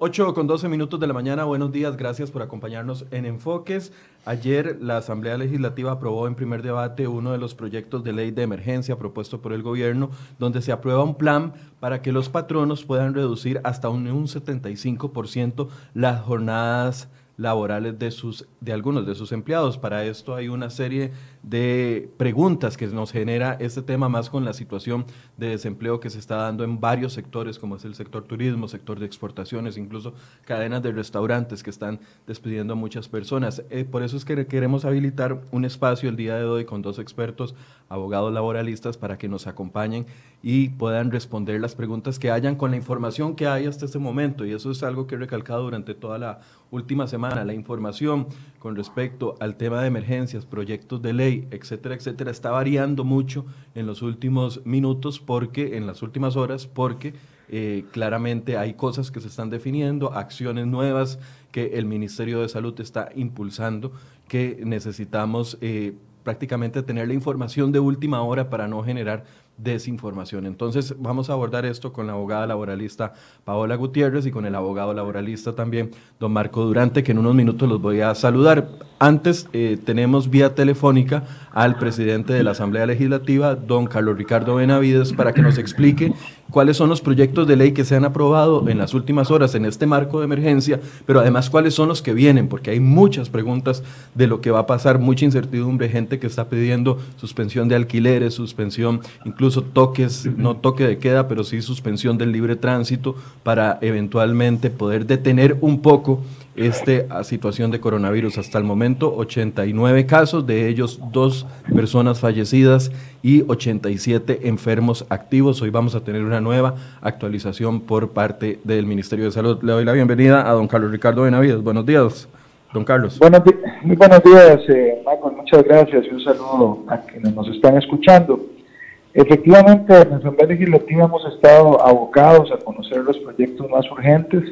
8 con 12 minutos de la mañana, buenos días, gracias por acompañarnos en Enfoques. Ayer la Asamblea Legislativa aprobó en primer debate uno de los proyectos de ley de emergencia propuesto por el gobierno, donde se aprueba un plan para que los patronos puedan reducir hasta un, un 75% las jornadas laborales de, sus, de algunos de sus empleados. Para esto hay una serie de preguntas que nos genera este tema más con la situación de desempleo que se está dando en varios sectores, como es el sector turismo, sector de exportaciones, incluso cadenas de restaurantes que están despidiendo a muchas personas. Eh, por eso es que queremos habilitar un espacio el día de hoy con dos expertos, abogados laboralistas, para que nos acompañen y puedan responder las preguntas que hayan con la información que hay hasta este momento. Y eso es algo que he recalcado durante toda la última semana. La información con respecto al tema de emergencias, proyectos de ley, etcétera, etcétera, está variando mucho en los últimos minutos porque, en las últimas horas, porque eh, claramente hay cosas que se están definiendo, acciones nuevas que el Ministerio de Salud está impulsando, que necesitamos eh, prácticamente tener la información de última hora para no generar desinformación. Entonces vamos a abordar esto con la abogada laboralista Paola Gutiérrez y con el abogado laboralista también, don Marco Durante, que en unos minutos los voy a saludar. Antes eh, tenemos vía telefónica al presidente de la Asamblea Legislativa, don Carlos Ricardo Benavides, para que nos explique cuáles son los proyectos de ley que se han aprobado en las últimas horas en este marco de emergencia, pero además cuáles son los que vienen, porque hay muchas preguntas de lo que va a pasar, mucha incertidumbre, gente que está pidiendo suspensión de alquileres, suspensión, incluso toques, no toque de queda, pero sí suspensión del libre tránsito para eventualmente poder detener un poco esta situación de coronavirus. Hasta el momento, 89 casos, de ellos dos personas fallecidas y 87 enfermos activos. Hoy vamos a tener una nueva actualización por parte del Ministerio de Salud. Le doy la bienvenida a don Carlos Ricardo Benavides. Buenos días, don Carlos. Buenos muy buenos días, eh, Michael. Muchas gracias y un saludo a quienes nos están escuchando. Efectivamente, en la Asamblea Legislativa hemos estado abocados a conocer los proyectos más urgentes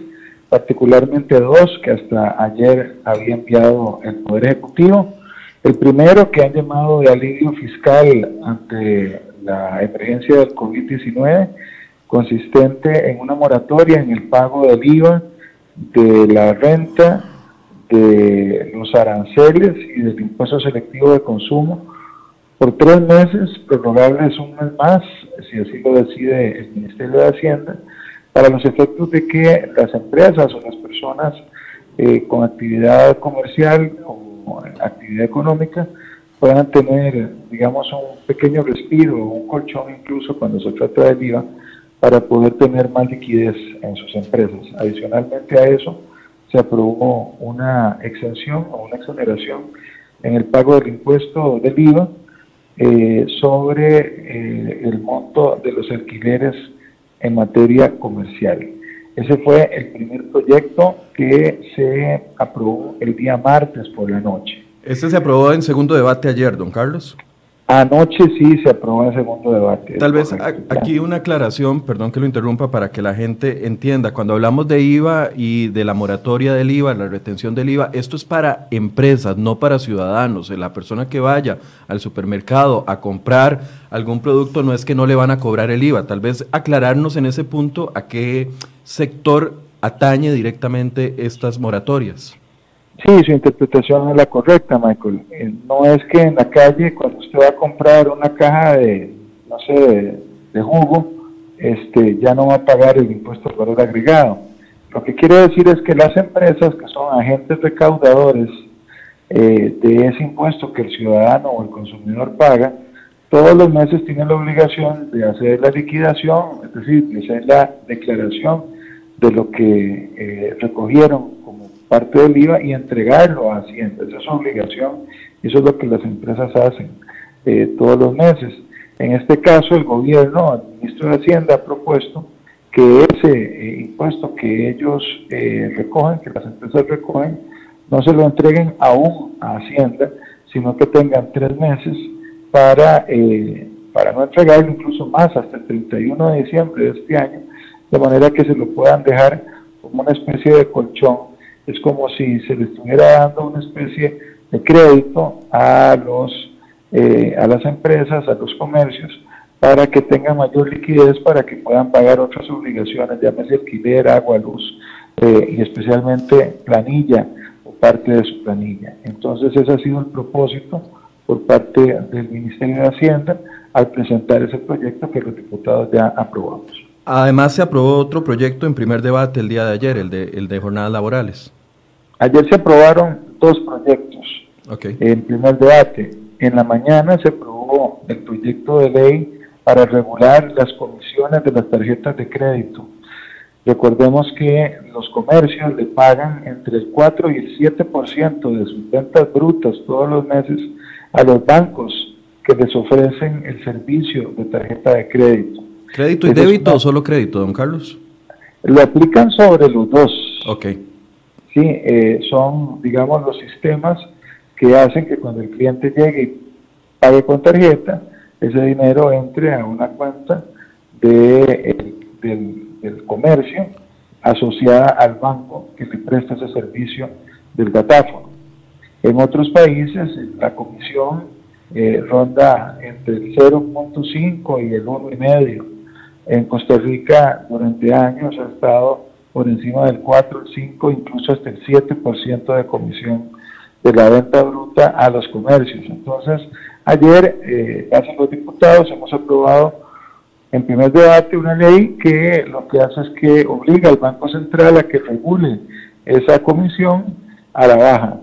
particularmente dos que hasta ayer había enviado el Poder Ejecutivo. El primero que han llamado de alivio fiscal ante la emergencia del COVID-19, consistente en una moratoria en el pago del IVA, de la renta, de los aranceles y del impuesto selectivo de consumo por tres meses, prorrogables un mes más, si así lo decide el Ministerio de Hacienda, para los efectos de que las empresas o las personas eh, con actividad comercial o actividad económica puedan tener, digamos, un pequeño respiro un colchón incluso cuando se trata del IVA para poder tener más liquidez en sus empresas. Adicionalmente a eso, se aprobó una exención o una exoneración en el pago del impuesto del IVA eh, sobre eh, el monto de los alquileres en materia comercial. Ese fue el primer proyecto que se aprobó el día martes por la noche. Este se aprobó en segundo debate ayer, don Carlos. Anoche sí se aprobó en segundo debate. Tal vez aquí una aclaración, perdón que lo interrumpa, para que la gente entienda. Cuando hablamos de IVA y de la moratoria del IVA, la retención del IVA, esto es para empresas, no para ciudadanos. La persona que vaya al supermercado a comprar algún producto no es que no le van a cobrar el IVA. Tal vez aclararnos en ese punto a qué sector atañe directamente estas moratorias. Sí, su interpretación es la correcta, Michael. Eh, no es que en la calle, cuando usted va a comprar una caja de, no sé, de, jugo, este, ya no va a pagar el impuesto al valor agregado. Lo que quiere decir es que las empresas que son agentes recaudadores eh, de ese impuesto que el ciudadano o el consumidor paga, todos los meses tienen la obligación de hacer la liquidación, es decir, de hacer la declaración de lo que eh, recogieron parte del IVA y entregarlo a Hacienda. Esa es su obligación eso es lo que las empresas hacen eh, todos los meses. En este caso, el gobierno, el ministro de Hacienda, ha propuesto que ese eh, impuesto que ellos eh, recogen, que las empresas recogen, no se lo entreguen aún a Hacienda, sino que tengan tres meses para, para no entregarlo incluso más hasta el 31 de diciembre de este año, de manera que se lo puedan dejar como una especie de colchón es como si se le estuviera dando una especie de crédito a, los, eh, a las empresas, a los comercios, para que tengan mayor liquidez, para que puedan pagar otras obligaciones, llámese alquiler, agua, luz, eh, y especialmente planilla o parte de su planilla. Entonces ese ha sido el propósito por parte del Ministerio de Hacienda al presentar ese proyecto que los diputados ya aprobamos. Además se aprobó otro proyecto en primer debate el día de ayer, el de, el de jornadas laborales. Ayer se aprobaron dos proyectos en primer debate. En la mañana se aprobó el proyecto de ley para regular las comisiones de las tarjetas de crédito. Recordemos que los comercios le pagan entre el 4 y el 7% de sus ventas brutas todos los meses a los bancos que les ofrecen el servicio de tarjeta de crédito. ¿Crédito y débito o solo crédito, don Carlos? Lo aplican sobre los dos. Ok. Sí, eh, son, digamos, los sistemas que hacen que cuando el cliente llegue y pague con tarjeta, ese dinero entre a una cuenta de, del, comercio asociada al banco que le presta ese servicio del datáfono. En otros países la comisión eh, ronda entre el 0.5 y el 1,5. En Costa Rica durante años ha estado por encima del 4, el 5, incluso hasta el 7% de comisión de la venta bruta a los comercios. Entonces, ayer, eh, los diputados, hemos aprobado en primer debate una ley que lo que hace es que obliga al Banco Central a que regule esa comisión a la baja.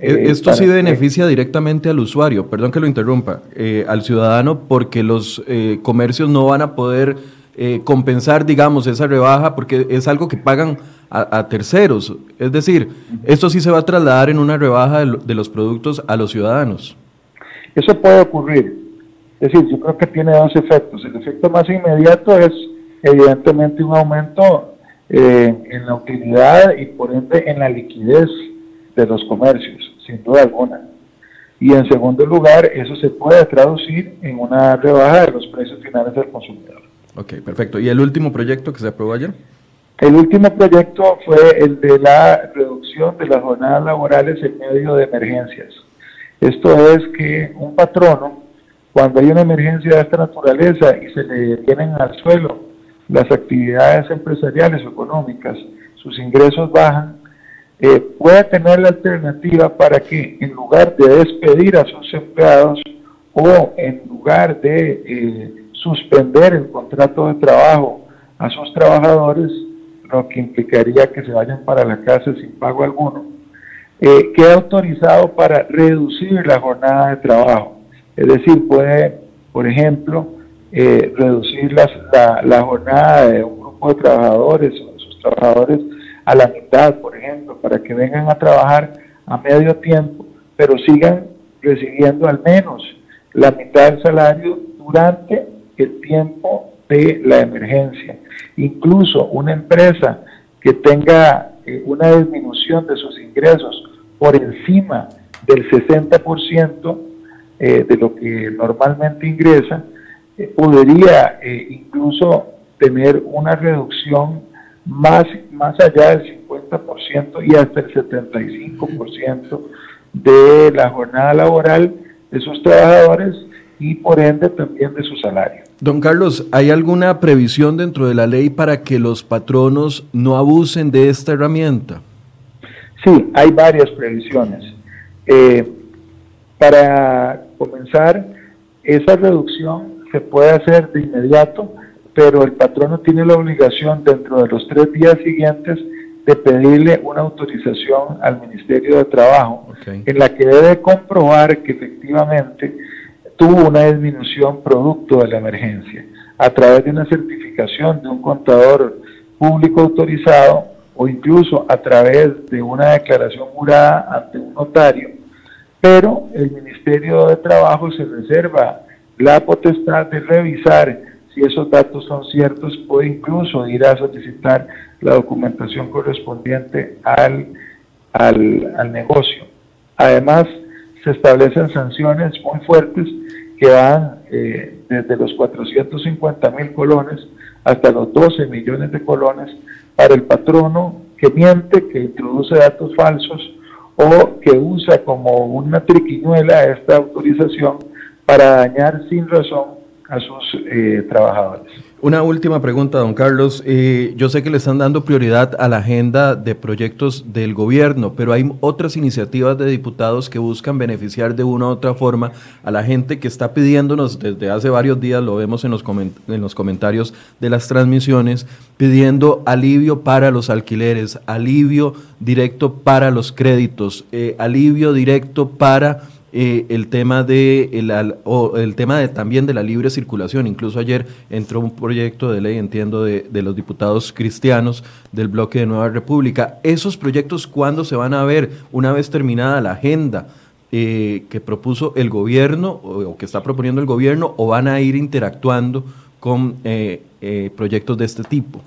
E, eh, esto sí beneficia directamente al usuario, perdón que lo interrumpa, eh, al ciudadano, porque los eh, comercios no van a poder compensar, digamos, esa rebaja, porque es algo que pagan a, terceros. Es decir, esto sí se va a trasladar en una rebaja de, los productos a los ciudadanos. Eso puede ocurrir. Es decir, yo creo que tiene dos efectos. El efecto más inmediato es evidentemente un aumento en la utilidad y por ende en la liquidez de los comercios, sin duda alguna. Y en segundo lugar, eso se puede traducir en una rebaja de los precios finales del consumidor. Ok, perfecto. ¿Y el último proyecto que se aprobó ayer? El último proyecto fue el de la reducción de las jornadas laborales en medio de emergencias. Esto es que un patrono, cuando hay una emergencia de esta naturaleza y se le vienen al suelo las actividades empresariales o económicas, sus ingresos bajan, eh, pueda tener la alternativa para que en lugar de despedir a sus empleados o en lugar de eh, suspender el contrato de trabajo a sus trabajadores, lo que implicaría que se vayan para la casa sin pago alguno, eh, queda autorizado para reducir la jornada de trabajo. Es decir, puede, por ejemplo, eh, reducir la, la jornada de un grupo de trabajadores o de sus trabajadores a la mitad, por ejemplo, para que vengan a trabajar a medio tiempo, pero sigan recibiendo al menos la mitad del salario durante el tiempo de la emergencia. Incluso una empresa que tenga eh, una disminución de sus ingresos por encima del 60% eh, de lo que normalmente ingresa, eh, podría incluso tener una reducción más, más allá del 50% y hasta el 75% de la jornada laboral de sus trabajadores y por ende también de su salario. Don Carlos, ¿hay alguna previsión dentro de la ley para que los patronos no abusen de esta herramienta? Sí, hay varias previsiones. Eh, para comenzar, esa reducción se puede hacer de inmediato pero el patrono tiene la obligación dentro de los tres días siguientes de pedirle una autorización al Ministerio de Trabajo, en la que debe comprobar que efectivamente tuvo una disminución producto de la emergencia, a través de una certificación de un contador público autorizado o incluso a través de una declaración jurada ante un notario, pero el Ministerio de Trabajo se reserva la potestad de revisar si esos datos son ciertos, puede incluso ir a solicitar la documentación correspondiente al, al, negocio. Además, se establecen sanciones muy fuertes que van eh, desde los 450 mil colones hasta los 12 millones de colones para el patrono que miente, que introduce datos falsos o que usa como una triquiñuela esta autorización para dañar sin razón a sus eh, trabajadores. Una última pregunta, don Carlos. Eh, yo sé que le están dando prioridad a la agenda de proyectos del gobierno, pero hay otras iniciativas de diputados que buscan beneficiar de una u otra forma a la gente que está pidiéndonos desde hace varios días, lo vemos en los, en los comentarios de las transmisiones, pidiendo alivio para los alquileres, alivio directo para los créditos, eh, alivio directo para eh, el tema de el, el tema de, también de la libre circulación. Incluso ayer entró un proyecto de ley, entiendo, de, los diputados cristianos del bloque de Nueva República. ¿Esos proyectos cuándo se van a ver una vez terminada la agenda? Eh, que propuso el gobierno o, que está proponiendo el gobierno o van a ir interactuando con eh, proyectos de este tipo.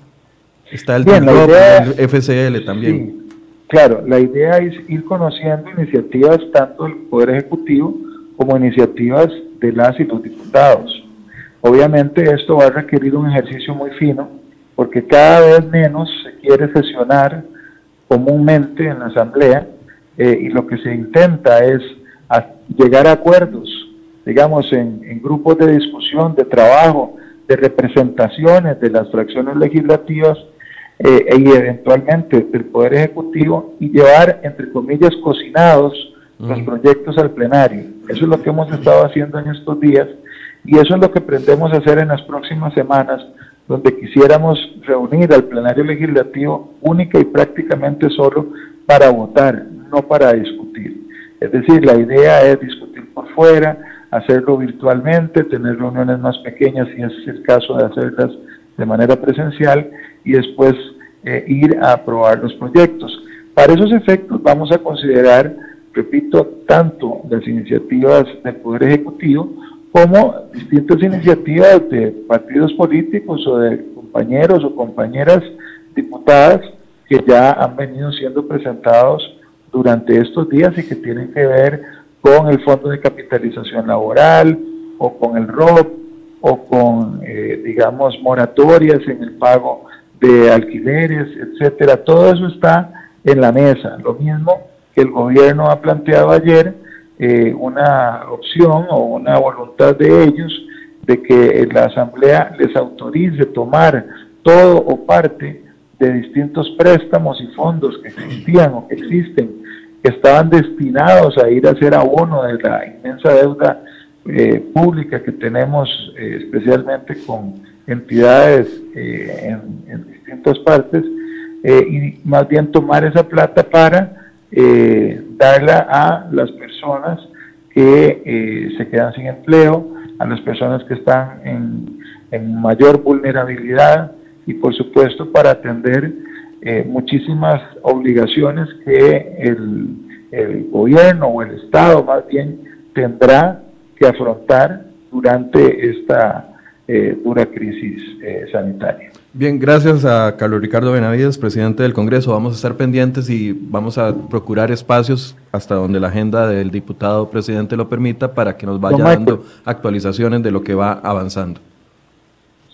Está el, Bien, el FCL también. Claro, la idea es ir conociendo iniciativas tanto del Poder Ejecutivo como iniciativas de las y los diputados. Obviamente esto va a requerir un ejercicio muy fino porque cada vez menos se quiere sesionar comúnmente en la Asamblea eh, y lo que se intenta es llegar a acuerdos, digamos, en, en grupos de discusión, de trabajo, de representaciones de las fracciones legislativas eh, y eventualmente del Poder Ejecutivo y llevar, entre comillas, cocinados los proyectos al plenario. Eso es lo que hemos estado haciendo en estos días y eso es lo que pretendemos hacer en las próximas semanas, donde quisiéramos reunir al plenario legislativo única y prácticamente solo para votar, no para discutir. Es decir, la idea es discutir por fuera, hacerlo virtualmente, tener reuniones más pequeñas si es el caso de hacerlas de manera presencial y después eh, ir a aprobar los proyectos. Para esos efectos vamos a considerar, repito, tanto las iniciativas del Poder Ejecutivo como distintas iniciativas de partidos políticos o de compañeros o compañeras diputadas que ya han venido siendo presentados durante estos días y que tienen que ver con el Fondo de Capitalización Laboral o con el ROP o con, eh, digamos, moratorias en el pago de alquileres, etcétera. Todo eso está en la mesa. Lo mismo que el gobierno ha planteado ayer, eh, una opción o una voluntad de ellos de que la Asamblea les autorice tomar todo o parte de distintos préstamos y fondos que existían o que existen, que estaban destinados a ir a ser abono de la inmensa deuda eh, pública que tenemos, eh, especialmente con entidades eh, en, distintas partes, y más bien tomar esa plata para darla a las personas que se quedan sin empleo, a las personas que están en, en mayor vulnerabilidad y por supuesto para atender muchísimas obligaciones que el, el gobierno o el Estado más bien tendrá que afrontar durante esta eh, dura crisis eh, sanitaria. Bien, gracias a Carlos Ricardo Benavides, presidente del Congreso. Vamos a estar pendientes y vamos a procurar espacios hasta donde la agenda del diputado presidente lo permita para que nos vaya dando actualizaciones de lo que va avanzando.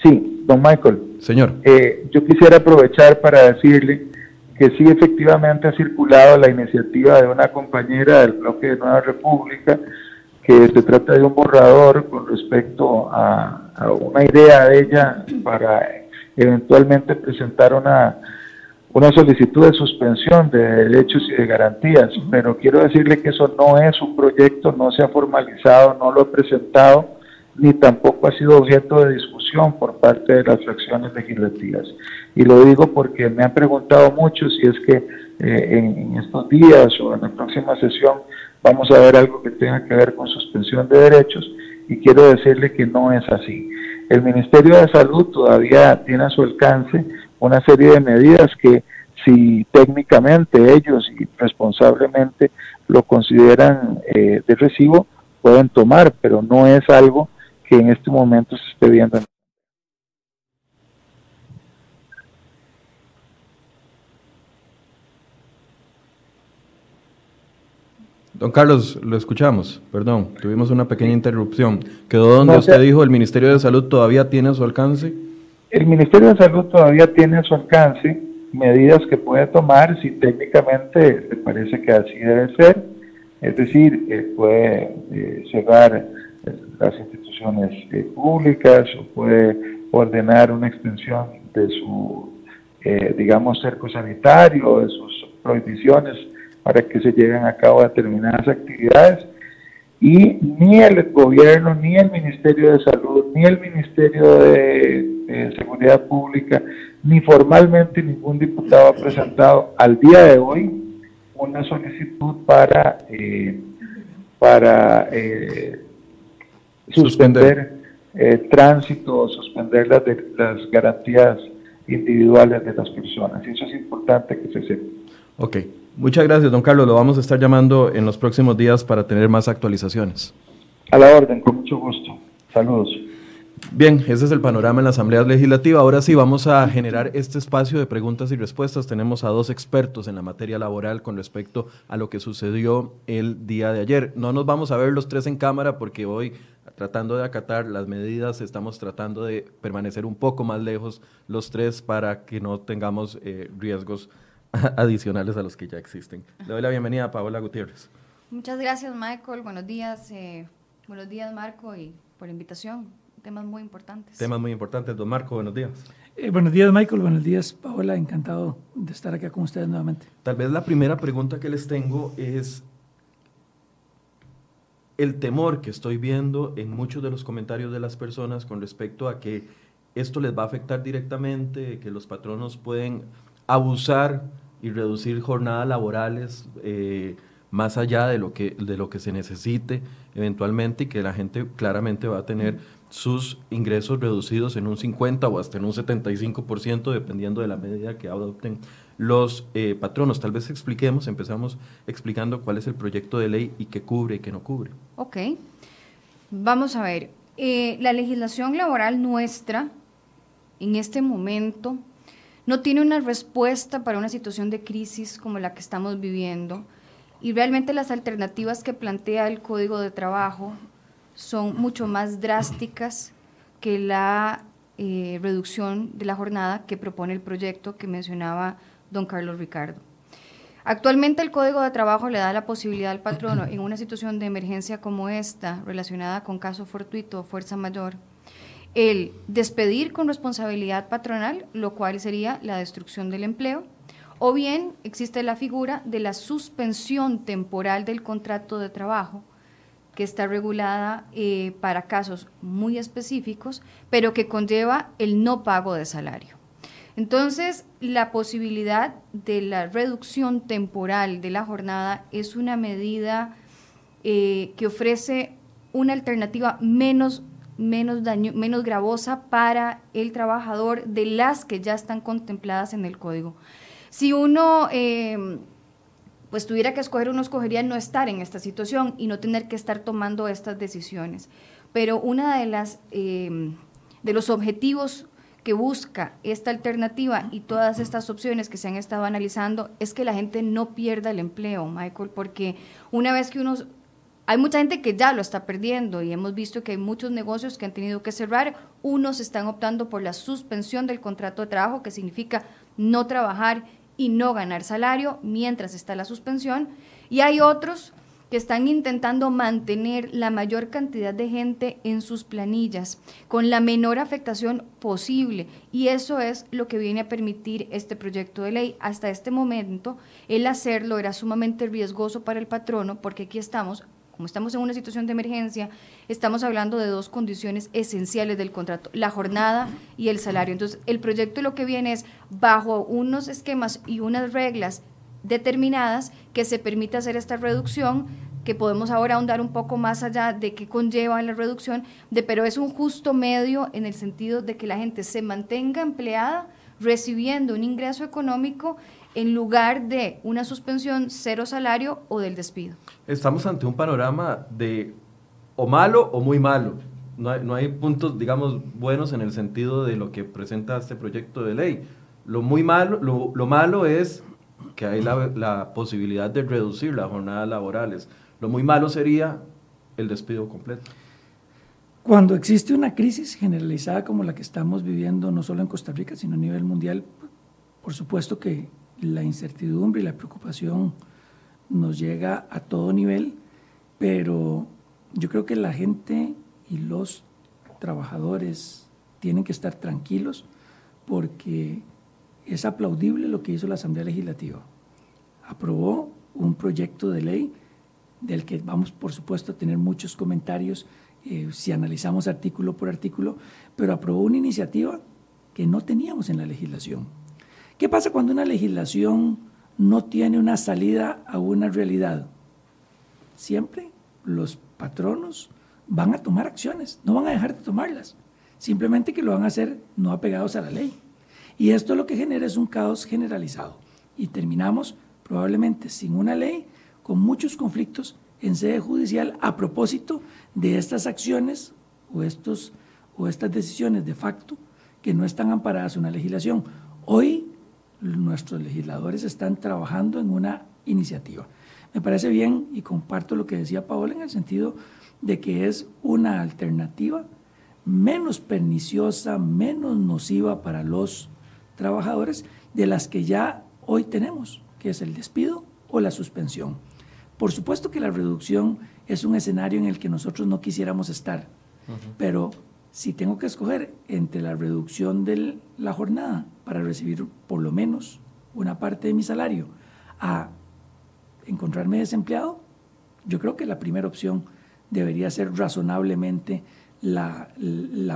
Sí, don Michael. Señor. Eh, yo quisiera aprovechar para decirle que sí efectivamente ha circulado la iniciativa de una compañera del bloque de Nueva República, que se trata de un borrador con respecto a, una idea de ella para eventualmente presentar una, una solicitud de suspensión de derechos y de garantías, pero quiero decirle que eso no es un proyecto, no se ha formalizado, no lo he presentado, ni tampoco ha sido objeto de discusión por parte de las fracciones legislativas. Y lo digo porque me han preguntado mucho si es que eh, en, estos días o en la próxima sesión vamos a ver algo que tenga que ver con suspensión de derechos y quiero decirle que no es así. El Ministerio de Salud todavía tiene a su alcance una serie de medidas que si técnicamente ellos y responsablemente lo consideran eh, de recibo, pueden tomar, pero no es algo que en este momento se esté viendo. Don Carlos, lo escuchamos, perdón, tuvimos una pequeña interrupción. ¿Quedó donde usted dijo el Ministerio de Salud todavía tiene a su alcance? El Ministerio de Salud todavía tiene a su alcance medidas que puede tomar si técnicamente le parece que así debe ser, es decir, puede eh, cerrar las instituciones eh, públicas o puede ordenar una extensión de su, eh, digamos, cerco sanitario, de sus prohibiciones para que se lleven a cabo determinadas actividades y ni el gobierno, ni el Ministerio de Salud, ni el Ministerio de, Seguridad Pública, ni formalmente ningún diputado ha presentado al día de hoy una solicitud para, eh, para eh, suspender, el tránsito, suspender las, las garantías individuales de las personas. Y eso es importante que se sepa. Ok, muchas gracias, don Carlos. Lo vamos a estar llamando en los próximos días para tener más actualizaciones. A la orden, con mucho gusto. Saludos. Bien, ese es el panorama en la Asamblea Legislativa. Ahora sí, vamos a generar este espacio de preguntas y respuestas. Tenemos a dos expertos en la materia laboral con respecto a lo que sucedió el día de ayer. No nos vamos a ver los tres en cámara porque hoy, tratando de acatar las medidas, estamos tratando de permanecer un poco más lejos los tres para que no tengamos eh, riesgos adicionales a los que ya existen. Le doy la bienvenida a Paola Gutiérrez. Muchas gracias, Michael. Buenos días. Eh, buenos días, Marco, y por la invitación. Temas muy importantes. Temas muy importantes. Don Marco, buenos días. Eh, buenos días, Michael. Buenos días, Paola. Encantado de estar acá con ustedes nuevamente. Tal vez la primera pregunta que les tengo es el temor que estoy viendo en muchos de los comentarios de las personas con respecto a que esto les va a afectar directamente, que los patronos pueden abusar y reducir jornadas laborales eh, más allá de lo, que, de lo que se necesite eventualmente y que la gente claramente va a tener sus ingresos reducidos en un 50 o hasta en un 75% dependiendo de la medida que adopten los eh, patronos. Tal vez expliquemos, empezamos explicando cuál es el proyecto de ley y qué cubre y qué no cubre. Ok, vamos a ver. Eh, la legislación laboral nuestra en este momento no tiene una respuesta para una situación de crisis como la que estamos viviendo y realmente las alternativas que plantea el Código de Trabajo son mucho más drásticas que la eh, reducción de la jornada que propone el proyecto que mencionaba don Carlos Ricardo. Actualmente el Código de Trabajo le da la posibilidad al patrono en una situación de emergencia como esta, relacionada con caso fortuito o fuerza mayor, el despedir con responsabilidad patronal, lo cual sería la destrucción del empleo, o bien existe la figura de la suspensión temporal del contrato de trabajo, que está regulada eh, para casos muy específicos, pero que conlleva el no pago de salario. Entonces, la posibilidad de la reducción temporal de la jornada es una medida eh, que ofrece una alternativa menos menos, daño, menos gravosa para el trabajador de las que ya están contempladas en el código. Si uno em, pues tuviera que escoger, uno escogería no estar en esta situación y no tener que estar tomando estas decisiones. Pero una de las em, de los objetivos que busca esta alternativa y todas estas opciones que se han estado analizando es que la gente no pierda el empleo, Michael, porque una vez que uno hay mucha gente que ya lo está perdiendo y hemos visto que hay muchos negocios que han tenido que cerrar. Unos están optando por la suspensión del contrato de trabajo, que significa no trabajar y no ganar salario mientras está la suspensión. Y hay otros que están intentando mantener la mayor cantidad de gente en sus planillas con la menor afectación posible. Y eso es lo que viene a permitir este proyecto de ley. Hasta este momento, el hacerlo era sumamente riesgoso para el patrono porque aquí estamos como estamos en una situación de emergencia, estamos hablando de dos condiciones esenciales del contrato, la jornada y el salario. Entonces, el proyecto lo que viene es bajo unos esquemas y unas reglas determinadas que se permita hacer esta reducción que podemos ahora ahondar un poco más allá de qué conlleva la reducción, de, pero es un justo medio en el sentido de que la gente se mantenga empleada recibiendo un ingreso económico en lugar de una suspensión cero salario o del despido. Estamos ante un panorama de o malo o muy malo. No hay, no hay puntos, digamos, buenos en el sentido de lo que presenta este proyecto de ley. Lo muy malo, lo, lo malo es que hay la, la, posibilidad de reducir las jornadas laborales. Lo muy malo sería el despido completo. Cuando existe una crisis generalizada como la que estamos viviendo, no solo en Costa Rica, sino a nivel mundial, por supuesto que la incertidumbre y la preocupación nos llega a todo nivel, pero yo creo que la gente y los trabajadores tienen que estar tranquilos porque es aplaudible lo que hizo la Asamblea Legislativa. Aprobó un proyecto de ley del que vamos, por supuesto, a tener muchos comentarios eh, si analizamos artículo por artículo, pero aprobó una iniciativa que no teníamos en la legislación. ¿Qué pasa cuando una legislación no tiene una salida a una realidad? Siempre los patronos van a tomar acciones, no van a dejar de tomarlas, simplemente que lo van a hacer no apegados a la ley. Y esto lo que genera es un caos generalizado. Y terminamos probablemente sin una ley, con muchos conflictos en sede judicial a propósito de estas acciones o, estos, o estas decisiones de facto que no están amparadas en una legislación. Hoy nuestros legisladores están trabajando en una iniciativa. Me parece bien y comparto lo que decía Paola en el sentido de que es una alternativa menos perniciosa, menos nociva para los trabajadores de las que ya hoy tenemos, que es el despido o la suspensión. Por supuesto que la reducción es un escenario en el que nosotros no quisiéramos estar, pero si tengo que escoger entre la reducción de la jornada para recibir por lo menos una parte de mi salario a encontrarme desempleado, yo creo que la primera opción debería ser razonablemente la,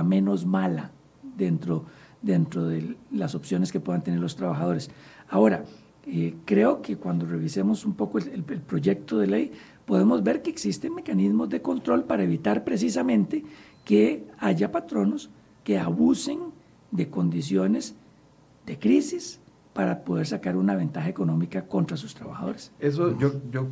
menos mala dentro, dentro de las opciones que puedan tener los trabajadores. Ahora, eh, creo que cuando revisemos un poco el, proyecto de ley, podemos ver que existen mecanismos de control para evitar precisamente que haya patronos que abusen de condiciones de crisis para poder sacar una ventaja económica contra sus trabajadores. Eso yo, yo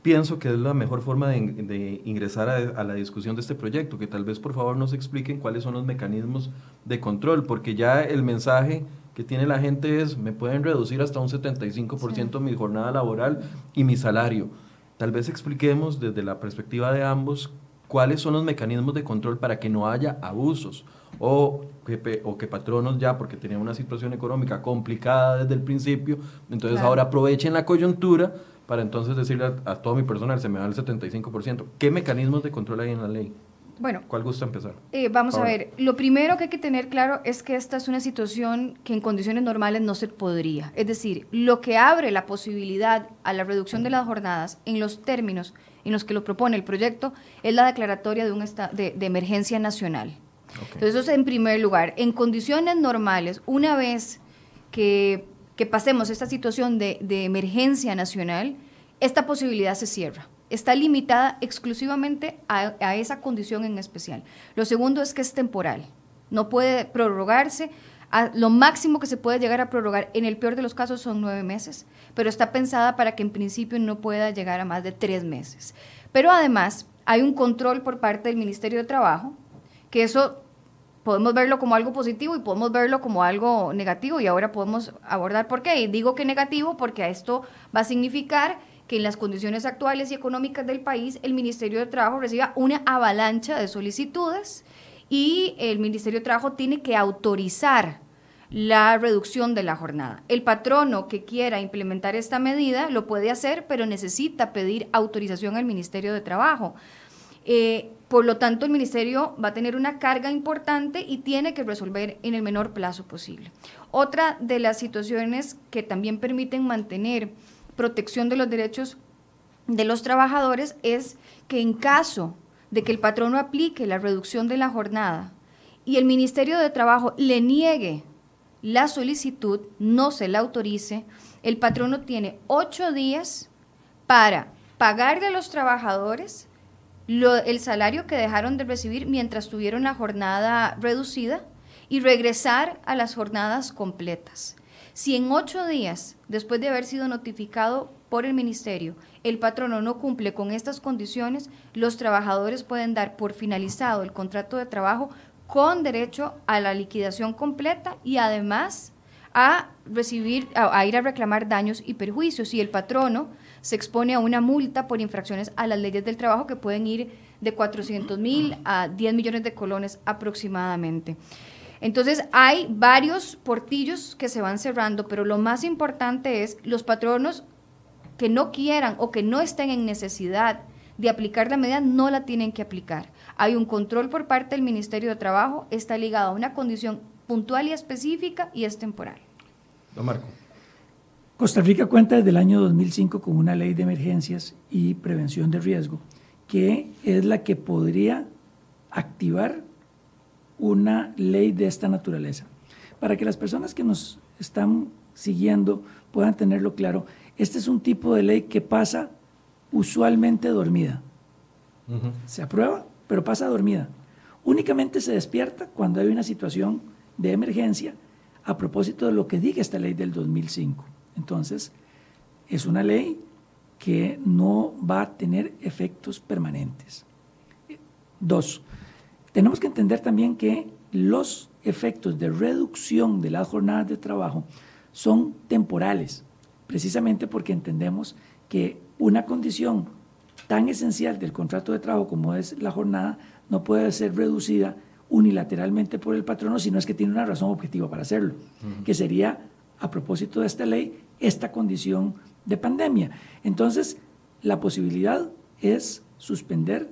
pienso que es la mejor forma de, ingresar a, la discusión de este proyecto, que tal vez por favor nos expliquen cuáles son los mecanismos de control, porque ya el mensaje que tiene la gente es, me pueden reducir hasta un 75% mi jornada laboral y mi salario. Tal vez expliquemos desde la perspectiva de ambos cuáles son los mecanismos de control para que no haya abusos o que, o que patronos ya, porque tenían una situación económica complicada desde el principio, entonces ahora aprovechen la coyuntura para entonces decirle a, todo mi personal, se me da el 75%. ¿Qué mecanismos de control hay en la ley? Bueno, ¿cuál gusta empezar? Eh, vamos a ver, lo primero que hay que tener claro es que esta es una situación que en condiciones normales no se podría. Es decir, lo que abre la posibilidad a la reducción de las jornadas en los términos en los que lo propone el proyecto es la declaratoria de, un de, de emergencia nacional. Entonces, eso es en primer lugar. En condiciones normales, una vez que, pasemos esta situación de, emergencia nacional, esta posibilidad se cierra. Está limitada exclusivamente a, esa condición en especial. Lo segundo es que es temporal. No puede prorrogarse. Lo máximo que se puede llegar a prorrogar, en el peor de los casos, son nueve meses, pero está pensada para que en principio no pueda llegar a más de tres meses. Pero además, hay un control por parte del Ministerio de Trabajo, que eso podemos verlo como algo positivo y podemos verlo como algo negativo y ahora podemos abordar por qué. Y digo que negativo porque esto va a significar que en las condiciones actuales y económicas del país el Ministerio de Trabajo reciba una avalancha de solicitudes y el Ministerio de Trabajo tiene que autorizar la reducción de la jornada. El patrono que quiera implementar esta medida lo puede hacer, pero necesita pedir autorización al Ministerio de Trabajo. Eh, por lo tanto, el ministerio va a tener una carga importante y tiene que resolver en el menor plazo posible. Otra de las situaciones que también permiten mantener protección de los derechos de los trabajadores es que en caso de que el patrono aplique la reducción de la jornada y el Ministerio de Trabajo le niegue la solicitud, no se la autorice, el patrono tiene ocho días para pagarle a los trabajadores el salario que dejaron de recibir mientras tuvieron la jornada reducida y regresar a las jornadas completas. Si en ocho días, después de haber sido notificado por el ministerio, el patrono no cumple con estas condiciones, los trabajadores pueden dar por finalizado el contrato de trabajo con derecho a la liquidación completa y además a recibir, a, ir a reclamar daños y perjuicios. Si el patrono se expone a una multa por infracciones a las leyes del trabajo que pueden ir de 400 mil a 10 millones de colones aproximadamente. Entonces hay varios portillos que se van cerrando, pero lo más importante es los patronos que no quieran o que no estén en necesidad de aplicar la medida, no la tienen que aplicar. Hay un control por parte del Ministerio de Trabajo, está ligado a una condición puntual y específica y es temporal. Don Marco. Costa Rica cuenta desde el año 2005 con una ley de emergencias y prevención de riesgo, que es la que podría activar una ley de esta naturaleza. Para que las personas que nos están siguiendo puedan tenerlo claro, este es un tipo de ley que pasa usualmente dormida. Se aprueba, pero pasa dormida. Únicamente se despierta cuando hay una situación de emergencia a propósito de lo que diga esta ley del 2005. Entonces, es una ley que no va a tener efectos permanentes. Dos, tenemos que entender también que los efectos de reducción de las jornadas de trabajo son temporales, precisamente porque entendemos que una condición tan esencial del contrato de trabajo como es la jornada no puede ser reducida unilateralmente por el patrono, sino es que tiene una razón objetiva para hacerlo, que sería, a propósito de esta ley, esta condición de pandemia. Entonces, la posibilidad es suspender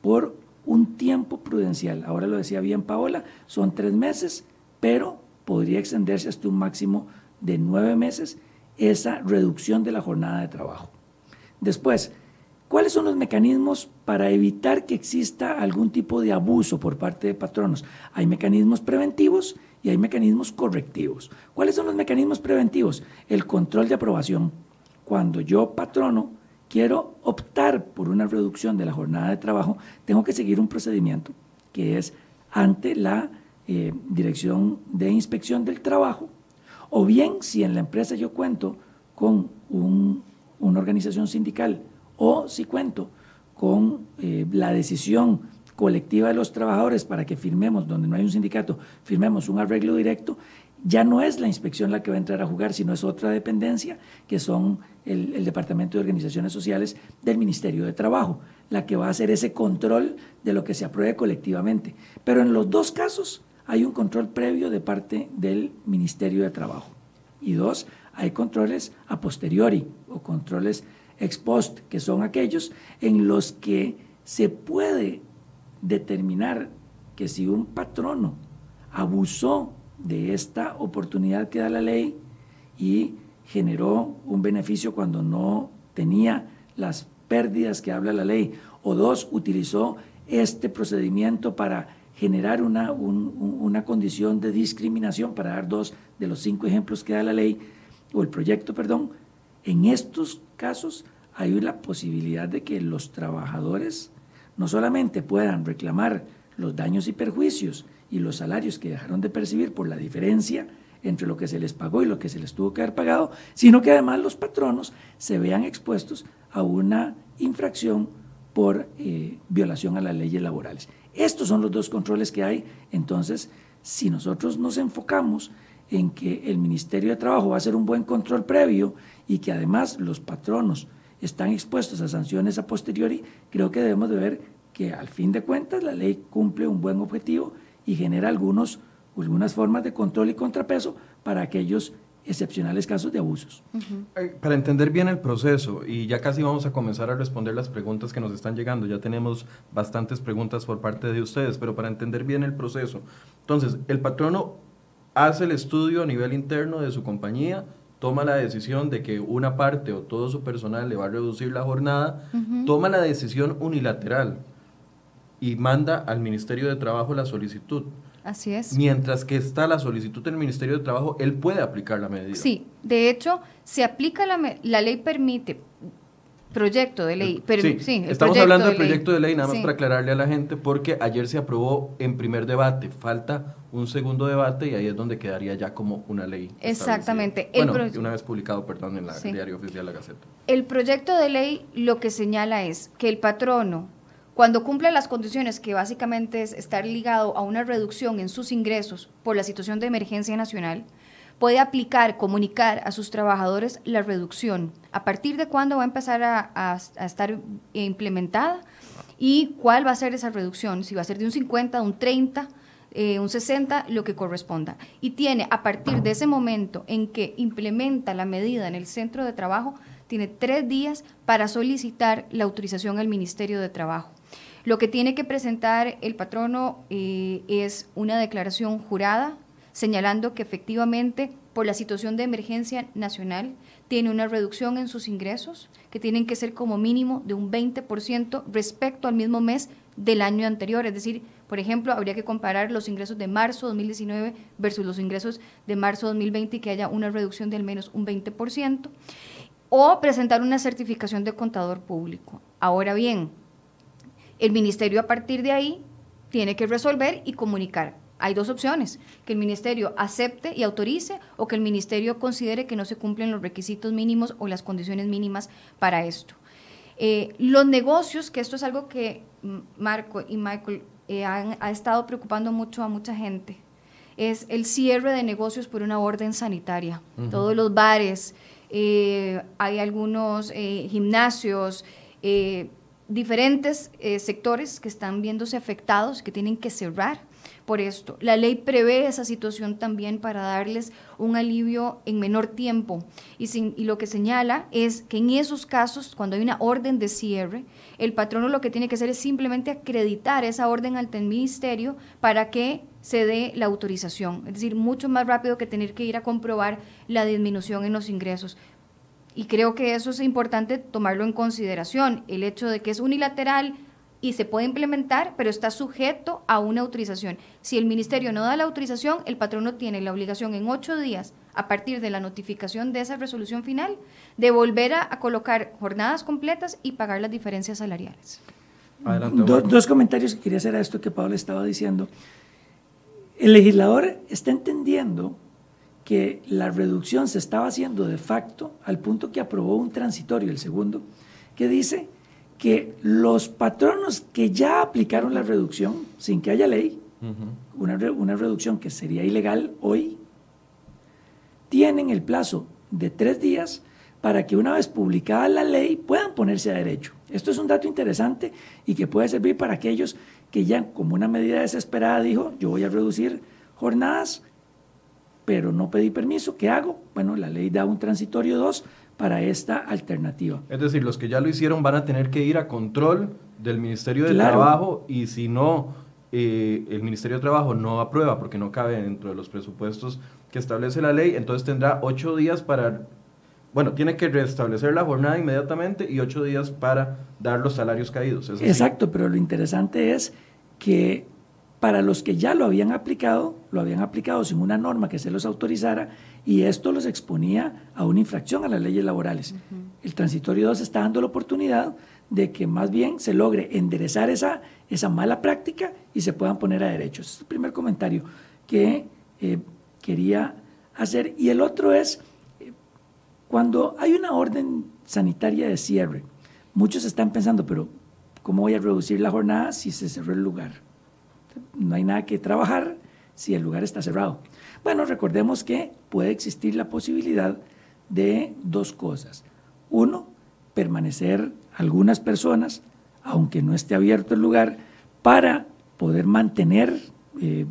por un tiempo prudencial. Ahora lo decía bien Paola, son tres meses, pero podría extenderse hasta un máximo de nueve meses esa reducción de la jornada de trabajo. Después, ¿cuáles son los mecanismos para evitar que exista algún tipo de abuso por parte de patronos? Hay mecanismos preventivos y hay mecanismos correctivos. ¿Cuáles son los mecanismos preventivos? El control de aprobación. Cuando yo, patrono, quiero optar por una reducción de la jornada de trabajo, tengo que seguir un procedimiento que es ante la eh, Dirección de Inspección del Trabajo, o bien si en la empresa yo cuento con una organización sindical o si cuento con eh, la decisión colectiva de los trabajadores para que firmemos, donde no hay un sindicato, firmemos un arreglo directo, ya no es la inspección la que va a entrar a jugar, sino es otra dependencia, que son el, el, Departamento de Organizaciones Sociales del Ministerio de Trabajo, la que va a hacer ese control de lo que se apruebe colectivamente. Pero en los dos casos hay un control previo de parte del Ministerio de Trabajo. Y dos, hay controles a posteriori o controles ex post, que son aquellos en los que se puede determinar que si un patrono abusó de esta oportunidad que da la ley y generó un beneficio cuando no tenía las pérdidas que habla la ley, o dos, utilizó este procedimiento para generar una, una condición de discriminación, para dar dos de los cinco ejemplos que da la ley, o el proyecto, perdón, en estos casos hay la posibilidad de que los trabajadores no solamente puedan reclamar los daños y perjuicios y los salarios que dejaron de percibir por la diferencia entre lo que se les pagó y lo que se les tuvo que haber pagado, sino que además los patronos se vean expuestos a una infracción por eh, violación a las leyes laborales. Estos son los dos controles que hay. Entonces, si nosotros nos enfocamos en que el Ministerio de Trabajo va a hacer un buen control previo y que además los patronos están expuestos a sanciones a posteriori, creo que debemos de ver que al fin de cuentas la ley cumple un buen objetivo y genera algunos, algunas formas de control y contrapeso para aquellos excepcionales casos de abusos. Para entender bien el proceso, y ya casi vamos a comenzar a responder las preguntas que nos están llegando, ya tenemos bastantes preguntas por parte de ustedes, pero para entender bien el proceso, entonces, el patrono hace el estudio a nivel interno de su compañía, toma la decisión de que una parte o todo su personal le va a reducir la jornada, toma la decisión unilateral y manda al Ministerio de Trabajo la solicitud. Así es. Mientras que está la solicitud del Ministerio de Trabajo, él puede aplicar la medida. Sí, de hecho, se aplica la, la ley permite proyecto de ley. Pero, sí, estamos hablando del proyecto de ley, nada más para aclararle a la gente, porque ayer se aprobó en primer debate, falta un segundo debate y ahí es donde quedaría ya como una ley. Exactamente. Bueno, una vez publicado, perdón, en la diario oficial La Gaceta. El proyecto de ley lo que señala es que el patrono cuando cumple las condiciones que básicamente es estar ligado a una reducción en sus ingresos por la situación de emergencia nacional, puede aplicar, comunicar a sus trabajadores la reducción, a partir de cuándo va a empezar a, estar implementada y cuál va a ser esa reducción, si va a ser de un 50, un 30, eh, un 60, lo que corresponda. Y tiene, a partir de ese momento en que implementa la medida en el centro de trabajo, tiene tres días para solicitar la autorización al Ministerio de Trabajo. Lo que tiene que presentar el patrono eh, es una declaración jurada señalando que efectivamente por la situación de emergencia nacional tiene una reducción en sus ingresos que tienen que ser como mínimo de un 20% respecto al mismo mes del año anterior. Es decir, por ejemplo, habría que comparar los ingresos de marzo 2019 versus los ingresos de marzo 2020 y que haya una reducción de al menos un 20%. O presentar una certificación de contador público. Ahora bien, el ministerio a partir de ahí tiene que resolver y comunicar. Hay dos opciones, que el ministerio acepte y autorice o que el ministerio considere que no se cumplen los requisitos mínimos o las condiciones mínimas para esto. Eh, los negocios, que esto es algo que Marco y Michael eh, han, ha estado preocupando mucho a mucha gente, es el cierre de negocios por una orden sanitaria. Todos los bares, eh, hay algunos gimnasios, diferentes sectores que están viéndose afectados, que tienen que cerrar por esto. La ley prevé esa situación también para darles un alivio en menor tiempo y, y, lo que señala es que en esos casos, cuando hay una orden de cierre, el patrono lo que tiene que hacer es simplemente acreditar esa orden el ministerio para que se dé la autorización. Es decir, mucho más rápido que tener que ir a comprobar la disminución en los ingresos. Y creo que eso es importante tomarlo en consideración, el hecho de que es unilateral, y se puede implementar, pero está sujeto a una autorización. Si el ministerio no da la autorización, el patrono tiene la obligación en ocho días, a partir de la notificación de esa resolución final, de volver a, colocar jornadas completas y pagar las diferencias salariales. dos comentarios que quería hacer a esto que Pablo estaba diciendo. El legislador está entendiendo que la reducción se estaba haciendo de facto al punto que aprobó un transitorio, el segundo, que dice que los patronos que ya aplicaron la reducción sin que haya ley, una, una reducción que sería ilegal hoy, tienen el plazo de tres días para que una vez publicada la ley puedan ponerse a derecho. Esto es un dato interesante y que puede servir para aquellos que ya como una medida desesperada dijo, yo voy a reducir jornadas, pero no pedí permiso, ¿qué hago? Bueno, la ley da un transitorio 2 para esta alternativa. Es decir, los que ya lo hicieron van a tener que ir a control del Ministerio de Trabajo y si no, eh, el Ministerio de Trabajo no aprueba porque no cabe dentro de los presupuestos que establece la ley, entonces tendrá ocho días para, bueno, tiene que restablecer la jornada inmediatamente y ocho días para dar los salarios caídos. Exacto, pero lo interesante es que para los que ya lo habían aplicado, lo habían aplicado sin una norma que se los autorizara y esto los exponía a una infracción a las leyes laborales. El transitorio 2 está dando la oportunidad de que más bien se logre enderezar esa, esa mala práctica y se puedan poner a derecho. Ese es el primer comentario que eh, quería hacer. Y el otro es, eh, cuando hay una orden sanitaria de cierre, muchos están pensando, pero ¿cómo voy a reducir la jornada si se cerró el lugar? No hay nada que trabajar si el lugar está cerrado. Bueno, recordemos que puede existir la posibilidad de dos cosas. Uno, permanecer algunas personas, aunque no esté abierto el lugar, para poder mantener eh,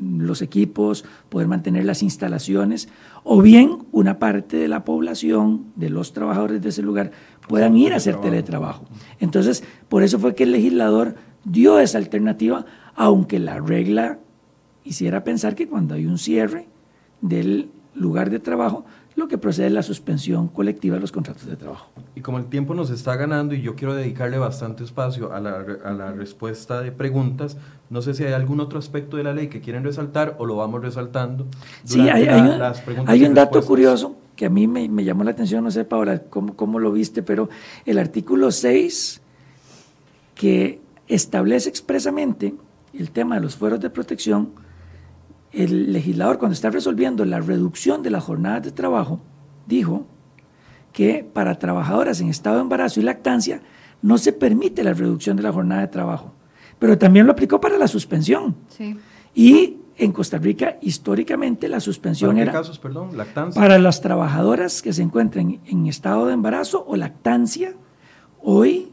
los equipos, poder mantener las instalaciones, o bien una parte de la población, de los trabajadores de ese lugar, puedan ir a hacer teletrabajo. Entonces, por eso fue que el legislador dio esa alternativa aunque la regla hiciera pensar que cuando hay un cierre del lugar de trabajo, lo que procede es la suspensión colectiva de los contratos de trabajo. Y como el tiempo nos está ganando y yo quiero dedicarle bastante espacio a la, a la respuesta de preguntas, no sé si hay algún otro aspecto de la ley que quieren resaltar o lo vamos resaltando. Sí, hay, un, hay un dato curioso que a mí me, me, llamó la atención, no sé, Paola, cómo, cómo lo viste, pero el artículo 6 que establece expresamente el tema de los fueros de protección, el legislador cuando está resolviendo la reducción de las jornadas de trabajo, dijo que para trabajadoras en estado de embarazo y lactancia no se permite la reducción de la jornada de trabajo, pero también lo aplicó para la suspensión. Y en Costa Rica, históricamente, la suspensión ¿Para era casos, perdón? ¿Lactancia? para las trabajadoras que se encuentren en estado de embarazo o lactancia. Hoy,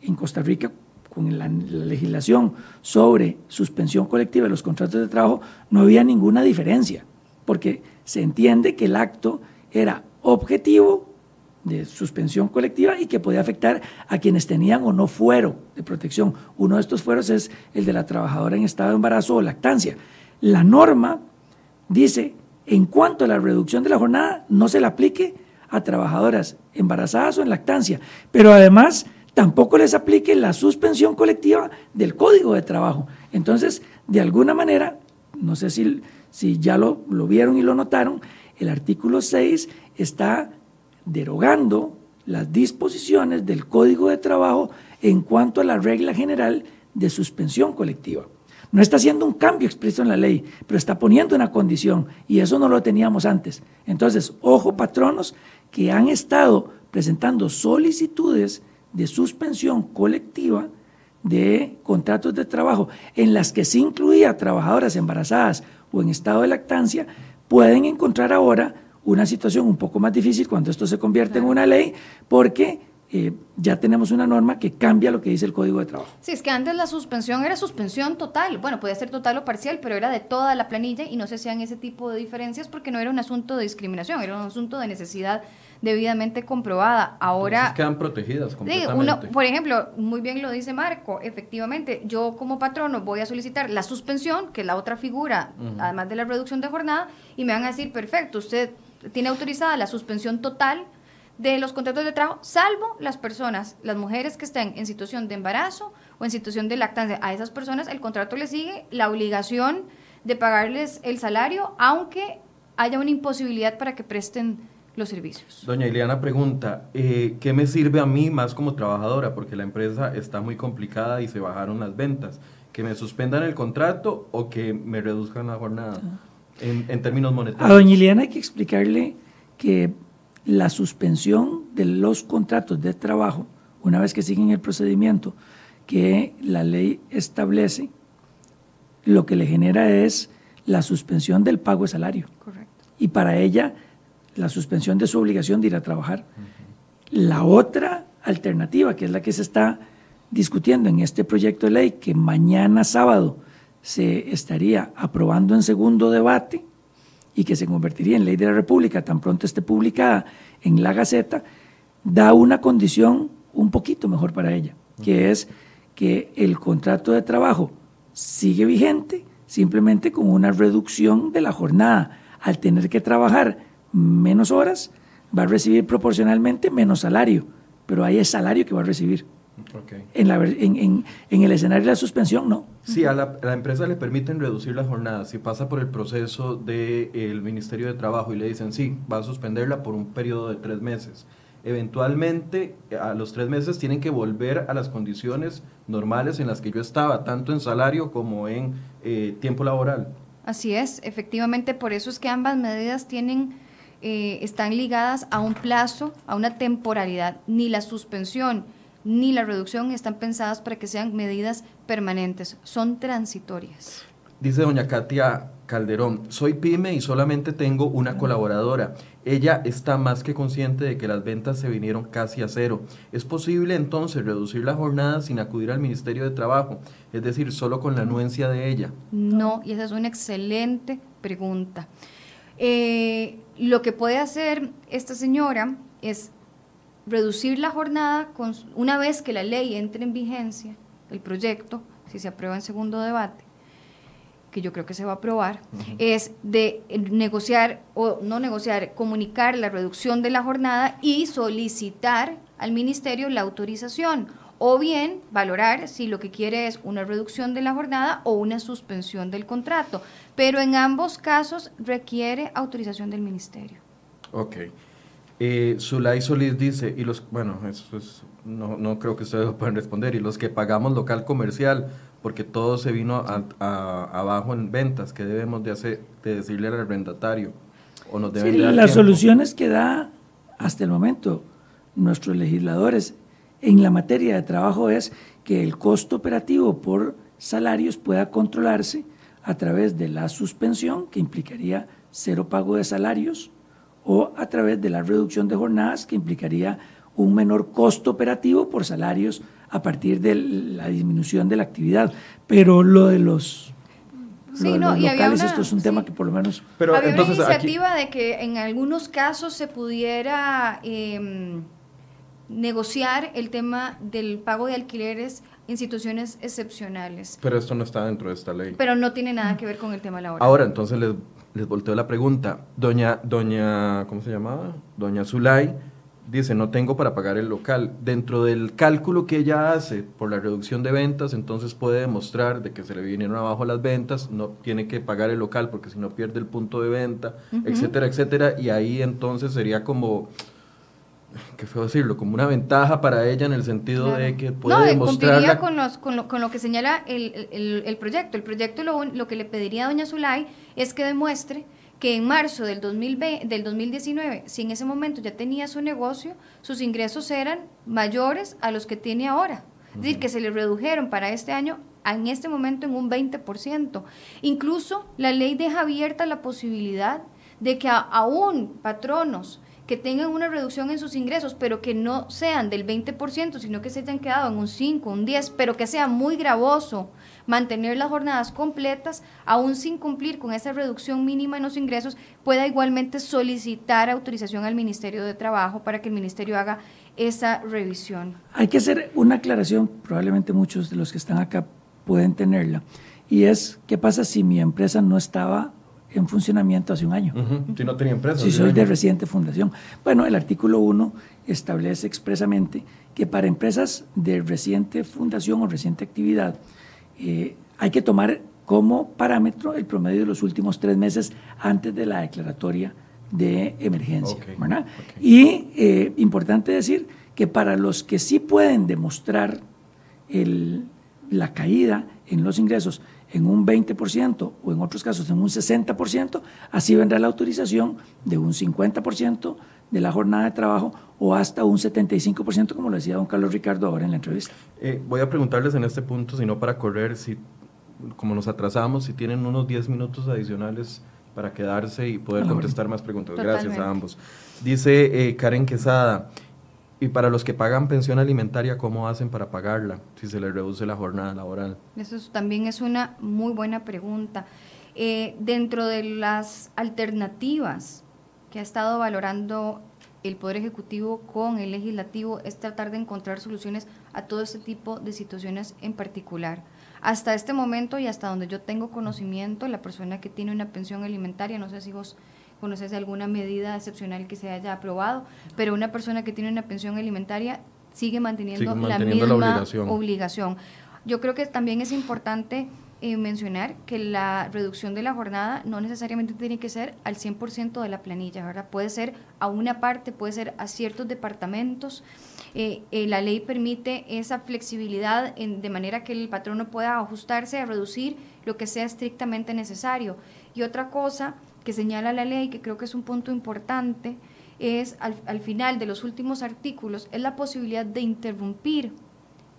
en Costa Rica, con la, legislación sobre suspensión colectiva de los contratos de trabajo, no había ninguna diferencia, porque se entiende que el acto era objetivo, de suspensión colectiva y que podía afectar a quienes tenían o no fuero de protección. Uno de estos fueros es el de la trabajadora en estado de embarazo o lactancia. La norma dice, en cuanto a la reducción de la jornada, no se le aplique a trabajadoras embarazadas o en lactancia, pero además tampoco les aplique la suspensión colectiva del Código de Trabajo. Entonces, de alguna manera, no sé si, si ya lo, lo vieron y lo notaron, el artículo 6 está derogando las disposiciones del Código de Trabajo en cuanto a la regla general de suspensión colectiva. No está haciendo un cambio expreso en la ley, pero está poniendo una condición y eso no lo teníamos antes. Entonces, ojo patronos que han estado presentando solicitudes de suspensión colectiva de contratos de trabajo en las que se incluía trabajadoras embarazadas o en estado de lactancia, pueden encontrar ahora una situación un poco más difícil cuando esto se convierte en una ley, porque eh, ya tenemos una norma que cambia lo que dice el Código de Trabajo. Sí, es que antes la suspensión era suspensión total, bueno, podía ser total o parcial, pero era de toda la planilla y no se hacían ese tipo de diferencias porque no era un asunto de discriminación, era un asunto de necesidad debidamente comprobada. Ahora Entonces quedan protegidas completamente. uno, por ejemplo, muy bien lo dice Marco, efectivamente, yo como patrono voy a solicitar la suspensión, que es la otra figura, además de la reducción de jornada, y me van a decir, perfecto, usted tiene autorizada la suspensión total de los contratos de trabajo, salvo las personas, las mujeres que estén en situación de embarazo o en situación de lactancia. A esas personas el contrato le sigue la obligación de pagarles el salario, aunque haya una imposibilidad para que presten los servicios. Doña Ileana pregunta, eh, ¿qué me sirve a mí más como trabajadora? Porque la empresa está muy complicada y se bajaron las ventas. ¿Que me suspendan el contrato o que me reduzcan la jornada? en, términos monetarios. A doña Ileana hay que explicarle que la suspensión de los contratos de trabajo, una vez que siguen el procedimiento que la ley establece, lo que le genera es la suspensión del pago de salario. Correcto. Y para ella, la suspensión de su obligación de ir a trabajar. La otra alternativa, que es la que se está discutiendo en este proyecto de ley, que mañana sábado se estaría aprobando en segundo debate y que se convertiría en ley de la República tan pronto esté publicada en la Gaceta, da una condición un poquito mejor para ella, que es que el contrato de trabajo sigue vigente simplemente con una reducción de la jornada. Al tener que trabajar menos horas, va a recibir proporcionalmente menos salario, pero hay el salario que va a recibir. En, la, en, en, el escenario de la suspensión, no. Sí, a la, empresa le permiten reducir las jornadas. Si pasa por el proceso del Ministerio de Trabajo y le dicen, sí, va a suspenderla por un periodo de tres meses. Eventualmente, a los tres meses tienen que volver a las condiciones normales en las que yo estaba, tanto en salario como en eh, tiempo laboral. Así es, efectivamente, por eso es que ambas medidas tienen, eh, están ligadas a un plazo, a una temporalidad. Ni la suspensión ni la reducción están pensadas para que sean medidas permanentes, son transitorias. Dice doña Katia Calderón, soy pyme y solamente tengo una colaboradora. Ella está más que consciente de que las ventas se vinieron casi a cero. ¿Es posible entonces reducir la jornada sin acudir al Ministerio de Trabajo? Es decir, solo con la anuencia de ella. No, y esa es una excelente pregunta. Eh, lo que puede hacer esta señora es reducir la jornada con, una vez que la ley entre en vigencia, el proyecto, si se aprueba en segundo debate, que yo creo que se va a aprobar, es de negociar o no negociar, comunicar la reducción de la jornada y solicitar al ministerio la autorización o bien valorar si lo que quiere es una reducción de la jornada o una suspensión del contrato. Pero en ambos casos requiere autorización del ministerio. Ok. Eh, Zulay Solís dice, y los, bueno, eso es, no, no creo que ustedes lo puedan responder, y los que pagamos local comercial, porque todo se vino abajo en ventas, ¿qué debemos de hacer, de decirle al arrendatario? ¿O nos deben sí, las soluciones que da hasta el momento nuestros legisladores en la materia de trabajo es que el costo operativo por salarios pueda controlarse a través de la suspensión, que implicaría cero pago de salarios, o a través de la reducción de jornadas que implicaría un menor costo operativo por salarios a partir de la disminución de la actividad. Pero lo de los Sí, no, y había una, esto es un tema que por lo menos... Pero había una iniciativa de que en algunos casos se pudiera em, negociar el tema del pago de alquileres en situaciones excepcionales. Pero esto no está dentro de esta ley. Pero no tiene nada que ver con el tema laboral. Ahora, entonces les, les volteo la pregunta. Doña, doña, ¿cómo se llamaba? Doña Zulay dice, no tengo para pagar el local. Dentro del cálculo que ella hace por la reducción de ventas, entonces puede demostrar de que se le vinieron abajo las ventas, no tiene que pagar el local porque si no pierde el punto de venta, etcétera, etcétera. Y ahí entonces sería como qué feo decirlo, como una ventaja para ella en el sentido de que puede no, demostrar... con, con, lo, con lo que señala el, el, el proyecto. El proyecto lo, lo, que le pediría a doña Zulay es que demuestre que en marzo del, 2020, del 2019, si en ese momento ya tenía su negocio, sus ingresos eran mayores a los que tiene ahora. Es decir, que se le redujeron para este año en este momento en un 20%. Incluso la ley deja abierta la posibilidad de que aún patronos que tengan una reducción en sus ingresos, pero que no sean del 20%, sino que se hayan quedado en un 5, un 10, pero que sea muy gravoso mantener las jornadas completas, aún sin cumplir con esa reducción mínima en los ingresos, pueda igualmente solicitar autorización al Ministerio de Trabajo para que el Ministerio haga esa revisión. Hay que hacer una aclaración, probablemente muchos de los que están acá pueden tenerla, y es, ¿qué pasa si mi empresa no estaba en funcionamiento hace un año. Si no tenía empresa. Si soy de reciente fundación. Bueno, el artículo 1 establece expresamente que para empresas de reciente fundación o reciente actividad eh, hay que tomar como parámetro el promedio de los últimos tres meses antes de la declaratoria de emergencia. Y eh, importante decir que para los que sí pueden demostrar el, la caída en los ingresos en un 20% o en otros casos en un 60%, así vendrá la autorización de un 50% de la jornada de trabajo o hasta un 75%, como lo decía don Carlos Ricardo ahora en la entrevista. Eh, voy a preguntarles en este punto, si no para correr, si como nos atrasamos, si tienen unos 10 minutos adicionales para quedarse y poder contestar más preguntas. Gracias a ambos. Dice eh, Karen Quesada, y para los que pagan pensión alimentaria, ¿cómo hacen para pagarla si se les reduce la jornada laboral? Eso también es una muy buena pregunta. Eh, dentro de las alternativas que ha estado valorando el Poder Ejecutivo con el Legislativo es tratar de encontrar soluciones a todo este tipo de situaciones en particular. Hasta este momento y hasta donde yo tengo conocimiento, la persona que tiene una pensión alimentaria, no sé si vos conoces alguna medida excepcional que se haya aprobado, pero una persona que tiene una pensión alimentaria sigue manteniendo, la misma obligación. Yo creo que también es importante eh, mencionar que la reducción de la jornada no necesariamente tiene que ser al 100% de la planilla, ¿verdad? Puede ser a una parte, puede ser a ciertos departamentos. Eh, eh, la ley permite esa flexibilidad en, de manera que el patrono pueda ajustarse a reducir lo que sea estrictamente necesario. Y otra cosa que señala la ley, que creo que es un punto importante, es al, final de los últimos artículos, es la posibilidad de interrumpir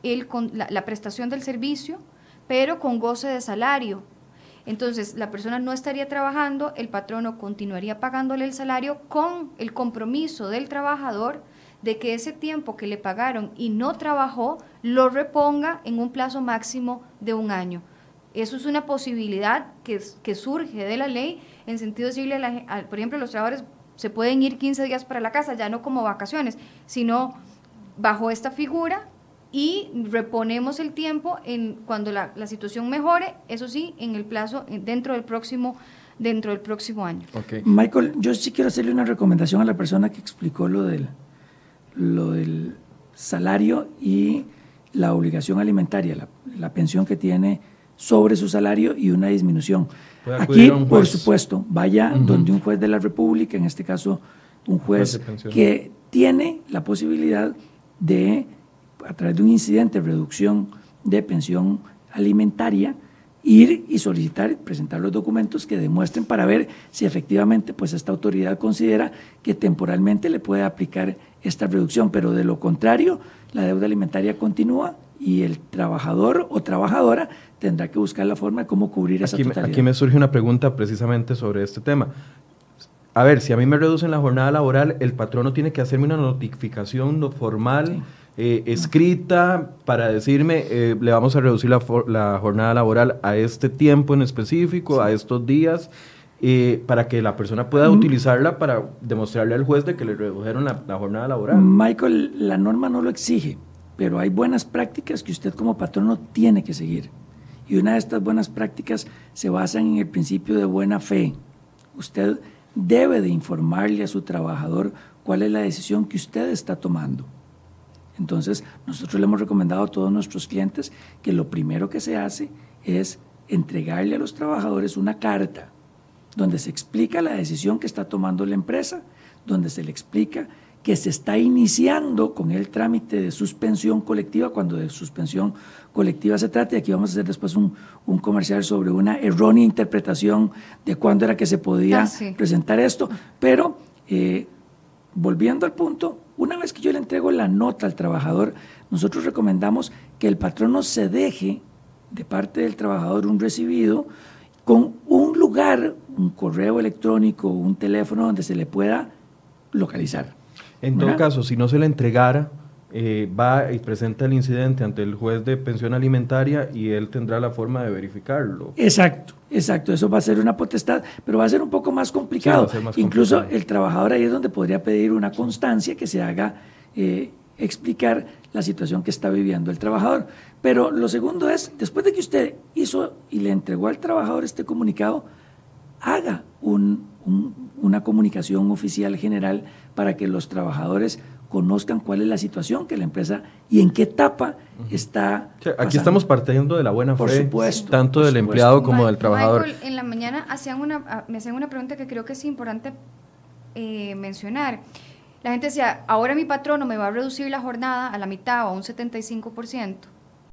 el, la, la prestación del servicio, pero con goce de salario. Entonces, la persona no estaría trabajando, el patrono continuaría pagándole el salario con el compromiso del trabajador de que ese tiempo que le pagaron y no trabajó, lo reponga en un plazo máximo de un año. Eso es una posibilidad que, que surge de la ley en sentido de decirle, por ejemplo, los trabajadores se pueden ir 15 días para la casa, ya no como vacaciones, sino bajo esta figura y reponemos el tiempo en cuando la, situación mejore, eso sí, en el plazo, dentro del próximo dentro del próximo año. Michael, yo sí quiero hacerle una recomendación a la persona que explicó lo del, lo del salario y la obligación alimentaria, la, la pensión que tiene sobre su salario y una disminución. Aquí, por supuesto, vaya donde un juez de la República, en este caso un juez, que tiene la posibilidad de, a través de un incidente de reducción de pensión alimentaria, ir y solicitar, presentar los documentos que demuestren para ver si efectivamente pues esta autoridad considera que temporalmente le puede aplicar esta reducción, pero de lo contrario, la deuda alimentaria continúa y el trabajador o trabajadora tendrá que buscar la forma de cómo cubrir esa totalidad. Aquí me surge una pregunta precisamente sobre este tema. A ver, si a mí me reducen la jornada laboral, el patrono tiene que hacerme una notificación formal eh, escrita para decirme, eh, le vamos a reducir la, la, jornada laboral a este tiempo en específico, a estos días, eh, para que la persona pueda utilizarla para demostrarle al juez de que le redujeron la, la, jornada laboral. Michael, la norma no lo exige, pero hay buenas prácticas que usted como patrono tiene que seguir. Y una de estas buenas prácticas se basa en el principio de buena fe. Usted debe de informarle a su trabajador cuál es la decisión que usted está tomando. Entonces, nosotros le hemos recomendado a todos nuestros clientes que lo primero que se hace es entregarle a los trabajadores una carta donde se explica la decisión que está tomando la empresa, donde se le explica que se está iniciando con el trámite de suspensión colectiva, cuando de suspensión colectiva se trata, y aquí vamos a hacer después un, un comercial sobre una errónea interpretación de cuándo era que se podía ah, sí. presentar esto, pero eh, volviendo al punto, una vez que yo le entrego la nota al trabajador, nosotros recomendamos que el patrono se deje de parte del trabajador un recibido con un lugar, un correo electrónico, un teléfono donde se le pueda localizar. En todo caso, si no se le entregara, eh, va y presenta el incidente ante el juez de pensión alimentaria y él tendrá la forma de verificarlo. Exacto, exacto. Eso va a ser una potestad, pero va a ser un poco más complicado. Sí, más Incluso complicado. el trabajador ahí es donde podría pedir una constancia que se haga eh, explicar la situación que está viviendo el trabajador. Pero lo segundo es, después de que usted hizo y le entregó al trabajador este comunicado, haga un, un, una comunicación oficial general para que los trabajadores conozcan cuál es la situación que la empresa y en qué etapa está. O sea, aquí estamos partiendo de la buena por fe, supuesto, tanto por del supuesto. empleado como del trabajador. Michael, en la mañana hacían una, ah, me hacían una pregunta que creo que es importante eh, mencionar. La gente decía, ahora mi patrono me va a reducir la jornada a la mitad o a un 75%,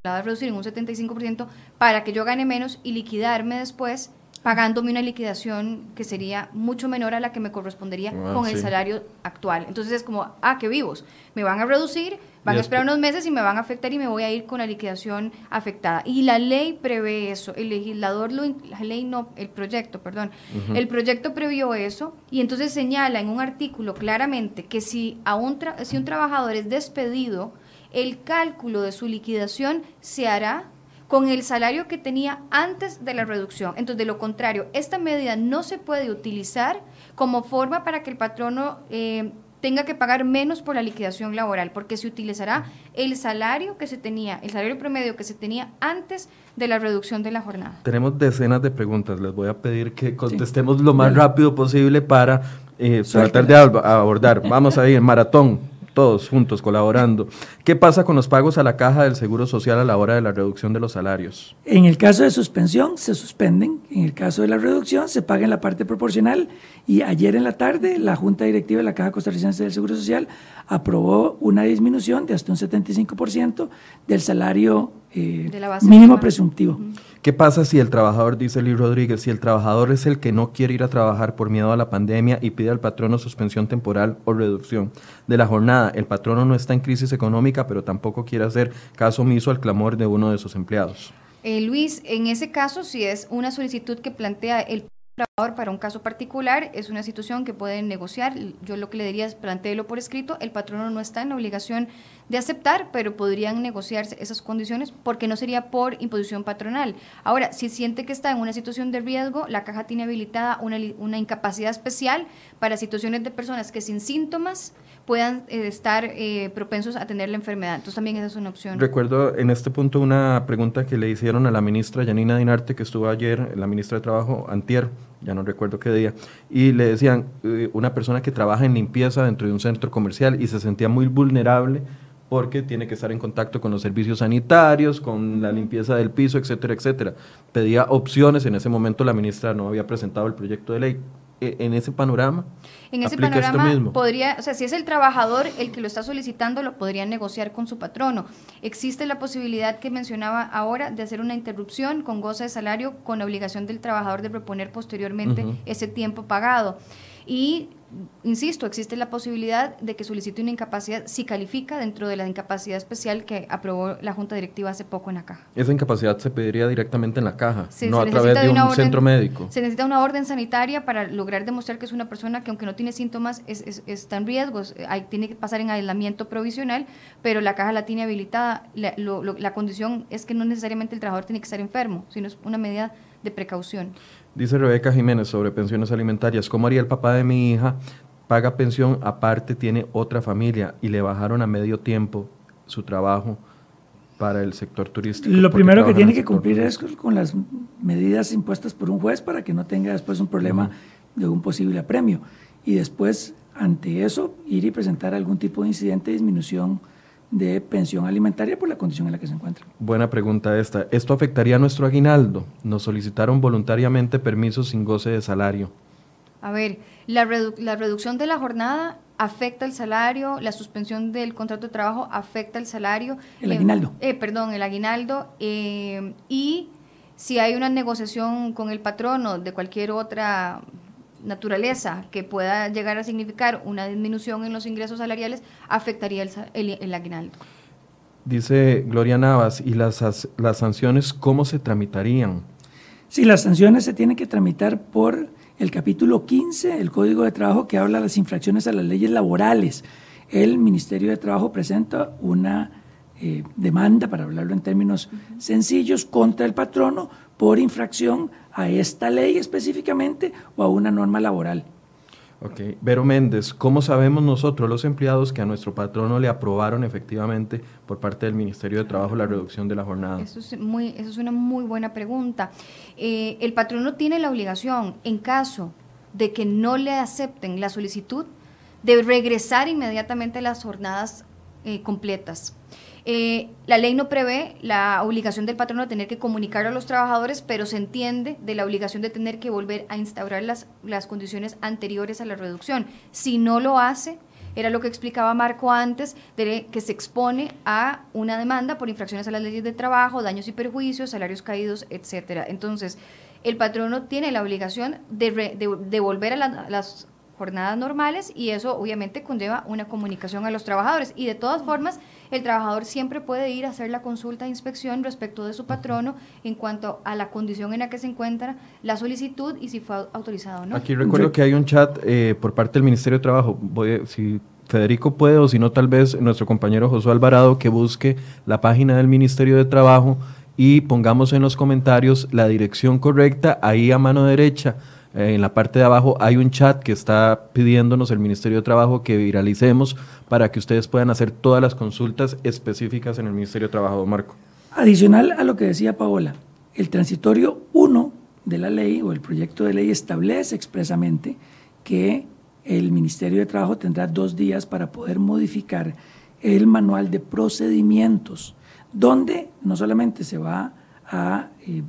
la va a reducir en un 75% para que yo gane menos y liquidarme después pagándome una liquidación que sería mucho menor a la que me correspondería ah, con sí. el salario actual. Entonces es como, ah, qué vivos, me van a reducir, van a esperar unos meses y me van a afectar y me voy a ir con la liquidación afectada. Y la ley prevé eso, el legislador, lo, la ley no, el proyecto, perdón, uh -huh. el proyecto previó eso y entonces señala en un artículo claramente que si, a un, si un trabajador es despedido, el cálculo de su liquidación se hará con el salario que tenía antes de la reducción. Entonces, de lo contrario, esta medida no se puede utilizar como forma para que el patrono eh, tenga que pagar menos por la liquidación laboral, porque se utilizará el salario que se tenía, el salario promedio que se tenía antes de la reducción de la jornada. Tenemos decenas de preguntas, les voy a pedir que contestemos sí. lo más rápido posible para eh, tratar de abordar. Vamos a ir, maratón todos juntos colaborando. ¿Qué pasa con los pagos a la caja del Seguro Social a la hora de la reducción de los salarios? En el caso de suspensión se suspenden, en el caso de la reducción se paga en la parte proporcional y ayer en la tarde la Junta Directiva de la Caja Costarricense del Seguro Social aprobó una disminución de hasta un 75% del salario eh, de mínimo presumptivo. Uh -huh. ¿Qué pasa si el trabajador, dice Luis Rodríguez, si el trabajador es el que no quiere ir a trabajar por miedo a la pandemia y pide al patrono suspensión temporal o reducción de la jornada? El patrono no está en crisis económica, pero tampoco quiere hacer caso omiso al clamor de uno de sus empleados. Eh, Luis, en ese caso, si es una solicitud que plantea el para un caso particular, es una situación que pueden negociar. Yo lo que le diría es planteelo por escrito. El patrono no está en la obligación de aceptar, pero podrían negociarse esas condiciones porque no sería por imposición patronal. Ahora, si siente que está en una situación de riesgo, la caja tiene habilitada una incapacidad especial para situaciones de personas que sin síntomas puedan eh, estar eh, propensos a tener la enfermedad. Entonces también esa es una opción. Recuerdo en este punto una pregunta que le hicieron a la ministra Yanina Dinarte, que estuvo ayer, la ministra de Trabajo, antier, ya no recuerdo qué día, y le decían, eh, una persona que trabaja en limpieza dentro de un centro comercial y se sentía muy vulnerable porque tiene que estar en contacto con los servicios sanitarios, con la limpieza del piso, etcétera, etcétera. Pedía opciones, en ese momento la ministra no había presentado el proyecto de ley. E, en ese panorama, en ese panorama mismo? podría, o sea, si es el trabajador el que lo está solicitando, lo podría negociar con su patrono. Existe la posibilidad que mencionaba ahora de hacer una interrupción con goza de salario con la obligación del trabajador de proponer posteriormente uh -huh. ese tiempo pagado. Y insisto, existe la posibilidad de que solicite una incapacidad si califica dentro de la incapacidad especial que aprobó la Junta Directiva hace poco en la caja. Esa incapacidad se pediría directamente en la caja, no a través de, un centro médico. Se necesita una orden sanitaria para lograr demostrar que es una persona que aunque no tiene síntomas está en riesgo, tiene que pasar en aislamiento provisional, pero la caja la tiene habilitada. La, la condición es que no necesariamente el trabajador tiene que estar enfermo, sino es una medida de precaución. Dice Rebeca Jiménez sobre pensiones alimentarias. ¿Cómo haría el papá de mi hija? Paga pensión, aparte tiene otra familia y le bajaron a medio tiempo su trabajo para el sector turístico. Lo primero que tiene que cumplir es con las medidas impuestas por un juez para que no tenga después un problema de un posible apremio. Y después, ante eso, ir y presentar algún tipo de incidente de disminución de pensión alimentaria por la condición en la que se encuentra. Buena pregunta esta. ¿Esto afectaría a nuestro aguinaldo? Nos solicitaron voluntariamente permisos sin goce de salario. A ver, la, la reducción de la jornada afecta el salario, la suspensión del contrato de trabajo afecta el salario. El aguinaldo. Eh, perdón, el aguinaldo. Eh, y si hay una negociación con el patrono de cualquier otra naturaleza que pueda llegar a significar una disminución en los ingresos salariales afectaría el, aguinaldo. Dice Gloria Navas, ¿y las, las sanciones cómo se tramitarían? Sí, las sanciones se tienen que tramitar por el capítulo 15 del Código de Trabajo que habla de las infracciones a las leyes laborales. El Ministerio de Trabajo presenta una eh, demanda, para hablarlo en términos sencillos, contra el patrono por infracción a esta ley específicamente o a una norma laboral. Ok. Vero Méndez, ¿cómo sabemos nosotros, los empleados, que a nuestro patrono le aprobaron efectivamente por parte del Ministerio de Trabajo la reducción de la jornada? Eso es, muy, eso es una muy buena pregunta. Eh, el patrono tiene la obligación, en caso de que no le acepten la solicitud, de regresar inmediatamente a las jornadas eh, completas. Eh, la ley no prevé la obligación del patrono de tener que comunicar a los trabajadores, pero se entiende de la obligación de tener que volver a instaurar las, las condiciones anteriores a la reducción. Si no lo hace, era lo que explicaba Marco antes, de que se expone a una demanda por infracciones a las leyes de trabajo, daños y perjuicios, salarios caídos, etcétera. Entonces, el patrono tiene la obligación de, de, volver a las jornadas normales y eso obviamente conlleva una comunicación a los trabajadores. Y de todas formas, el trabajador siempre puede ir a hacer la consulta de inspección respecto de su patrono en cuanto a la condición en la que se encuentra la solicitud y si fue autorizado o no. Aquí recuerdo que hay un chat eh, por parte del Ministerio de Trabajo. Voy si Federico puede o si no, tal vez nuestro compañero Josué Alvarado que busque la página del Ministerio de Trabajo y pongamos en los comentarios la dirección correcta ahí a mano derecha en la parte de abajo hay un chat que está pidiéndonos el Ministerio de Trabajo que viralicemos para que ustedes puedan hacer todas las consultas específicas en el Ministerio de Trabajo, Marco. Adicional a lo que decía Paola, el transitorio 1 de la ley o el proyecto de ley establece expresamente que el Ministerio de Trabajo tendrá dos días para poder modificar el manual de procedimientos, donde no solamente se va a eh,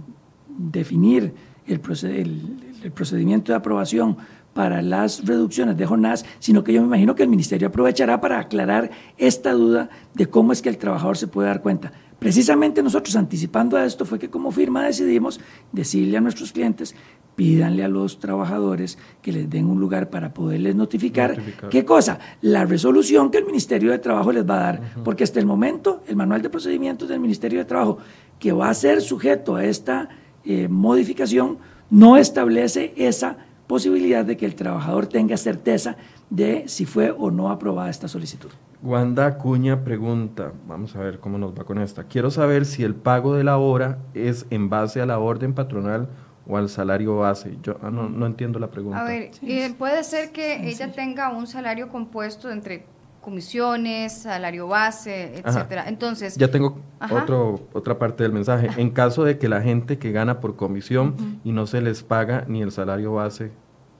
definir el, el, el procedimiento de aprobación para las reducciones de jornadas, sino que yo me imagino que el Ministerio aprovechará para aclarar esta duda de cómo es que el trabajador se puede dar cuenta. Precisamente nosotros anticipando a esto fue que como firma decidimos decirle a nuestros clientes, pídanle a los trabajadores que les den un lugar para poderles notificar, qué cosa, la resolución que el Ministerio de Trabajo les va a dar, porque hasta el momento el manual de procedimientos del Ministerio de Trabajo que va a ser sujeto a esta eh, modificación no establece esa posibilidad de que el trabajador tenga certeza de si fue o no aprobada esta solicitud. Wanda Cuña pregunta, vamos a ver cómo nos va con esta. Quiero saber si el pago de la hora es en base a la orden patronal o al salario base. Yo ah, no, entiendo la pregunta. A ver, eh, puede ser que ella tenga un salario compuesto entre comisiones, salario base, etcétera. Entonces, ya tengo otro, otra parte del mensaje. En caso de que la gente que gana por comisión y no se les paga ni el salario base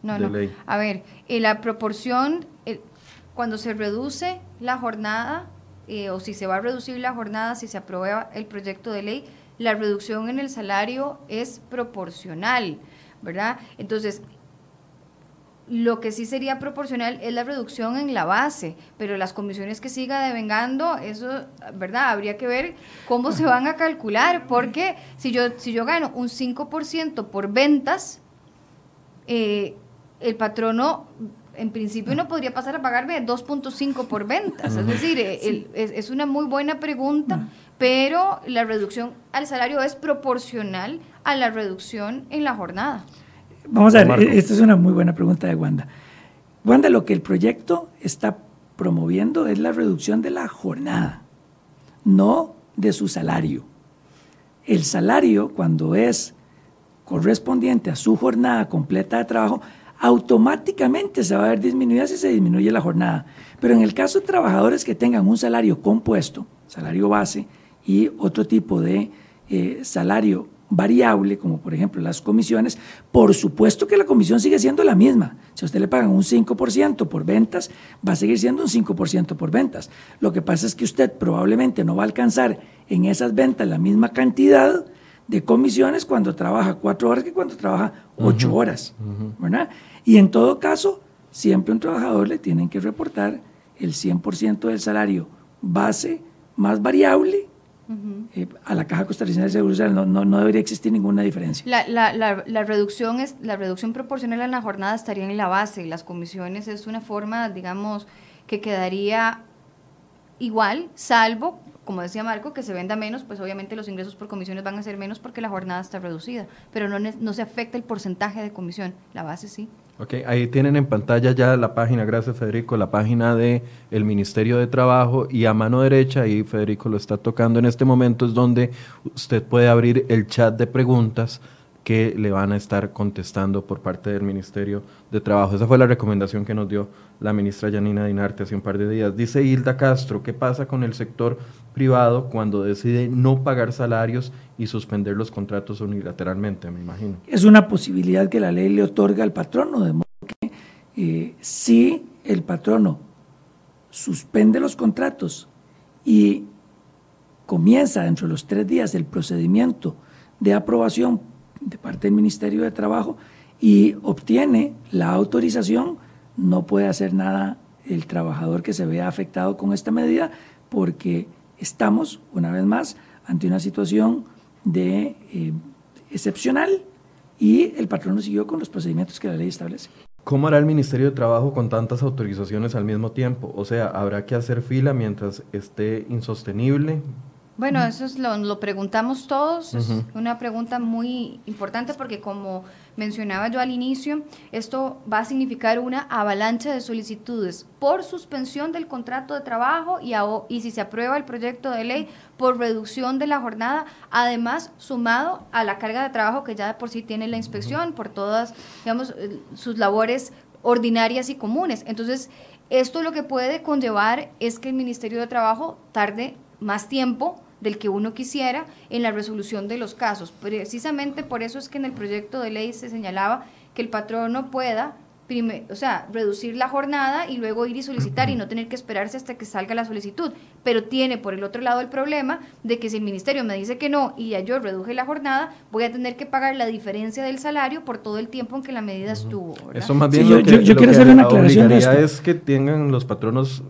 no, no. A ver, eh, la proporción, cuando se reduce la jornada, eh, o si se va a reducir la jornada, si se aprueba el proyecto de ley, la reducción en el salario es proporcional, ¿verdad? Entonces, lo que sí sería proporcional es la reducción en la base, pero las comisiones que siga devengando, eso, ¿verdad? Habría que ver cómo se van a calcular, porque si yo, si yo gano un 5% por ventas, eh, el patrono en principio uno podría pasar a pagarme 2.5 por ventas. Es decir, es, una muy buena pregunta, pero la reducción al salario es proporcional a la reducción en la jornada. Vamos a ver, esta es una muy buena pregunta de Wanda. Wanda, lo que el proyecto está promoviendo es la reducción de la jornada, no de su salario. El salario, cuando es correspondiente a su jornada completa de trabajo, automáticamente se va a ver disminuida si se disminuye la jornada. Pero en el caso de trabajadores que tengan un salario compuesto, salario base, y otro tipo de eh, salario variable, como por ejemplo las comisiones, por supuesto que la comisión sigue siendo la misma. Si a usted le pagan un 5% por ventas, va a seguir siendo un 5% por ventas. Lo que pasa es que usted probablemente no va a alcanzar en esas ventas la misma cantidad de comisiones cuando trabaja cuatro horas que cuando trabaja ocho horas. Y en todo caso, siempre un trabajador le tienen que reportar el 100% del salario base más variable eh, a la Caja Costarricense de Seguros no, no, debería existir ninguna diferencia. La, la, la, la, reducción es, la reducción proporcional en la jornada estaría en la base. Las comisiones es una forma, digamos, que quedaría igual, salvo, como decía Marco, que se venda menos, pues obviamente los ingresos por comisiones van a ser menos porque la jornada está reducida, pero no, no se afecta el porcentaje de comisión, la base sí. Ok, ahí tienen en pantalla ya la página, gracias Federico, la página de el Ministerio de Trabajo y a mano derecha, y Federico lo está tocando en este momento, es donde usted puede abrir el chat de preguntas que le van a estar contestando por parte del Ministerio de Trabajo. Esa fue la recomendación que nos dio la ministra Janina Dinarte hace un par de días. Dice Hilda Castro, ¿qué pasa con el sector privado cuando decide no pagar salarios y suspender los contratos unilateralmente, me imagino? Es una posibilidad que la ley le otorga al patrono, de modo que eh, si el patrono suspende los contratos y comienza dentro de los tres días el procedimiento de aprobación de parte del Ministerio de Trabajo y obtiene la autorización, no puede hacer nada el trabajador que se vea afectado con esta medida porque estamos, una vez más, ante una situación de eh, excepcional y el patrón siguió con los procedimientos que la ley establece. ¿Cómo hará el Ministerio de Trabajo con tantas autorizaciones al mismo tiempo? O sea, ¿habrá que hacer fila mientras esté insostenible? Bueno, eso es lo, lo preguntamos todos, es una pregunta muy importante porque como mencionaba yo al inicio, esto va a significar una avalancha de solicitudes por suspensión del contrato de trabajo y, y si se aprueba el proyecto de ley por reducción de la jornada, además sumado a la carga de trabajo que ya de por sí tiene la inspección por todas, digamos, eh, sus labores ordinarias y comunes. Entonces, esto lo que puede conllevar es que el Ministerio de Trabajo tarde más tiempo del que uno quisiera en la resolución de los casos. Precisamente por eso es que en el proyecto de ley se señalaba que el patrono pueda o sea, reducir la jornada y luego ir y solicitar y no tener que esperarse hasta que salga la solicitud. Pero tiene por el otro lado el problema de que si el ministerio me dice que no y ya yo reduje la jornada, voy a tener que pagar la diferencia del salario por todo el tiempo en que la medida estuvo. Eso más bien yo, quiero hacer una aclaración de esto. es que tengan los patronos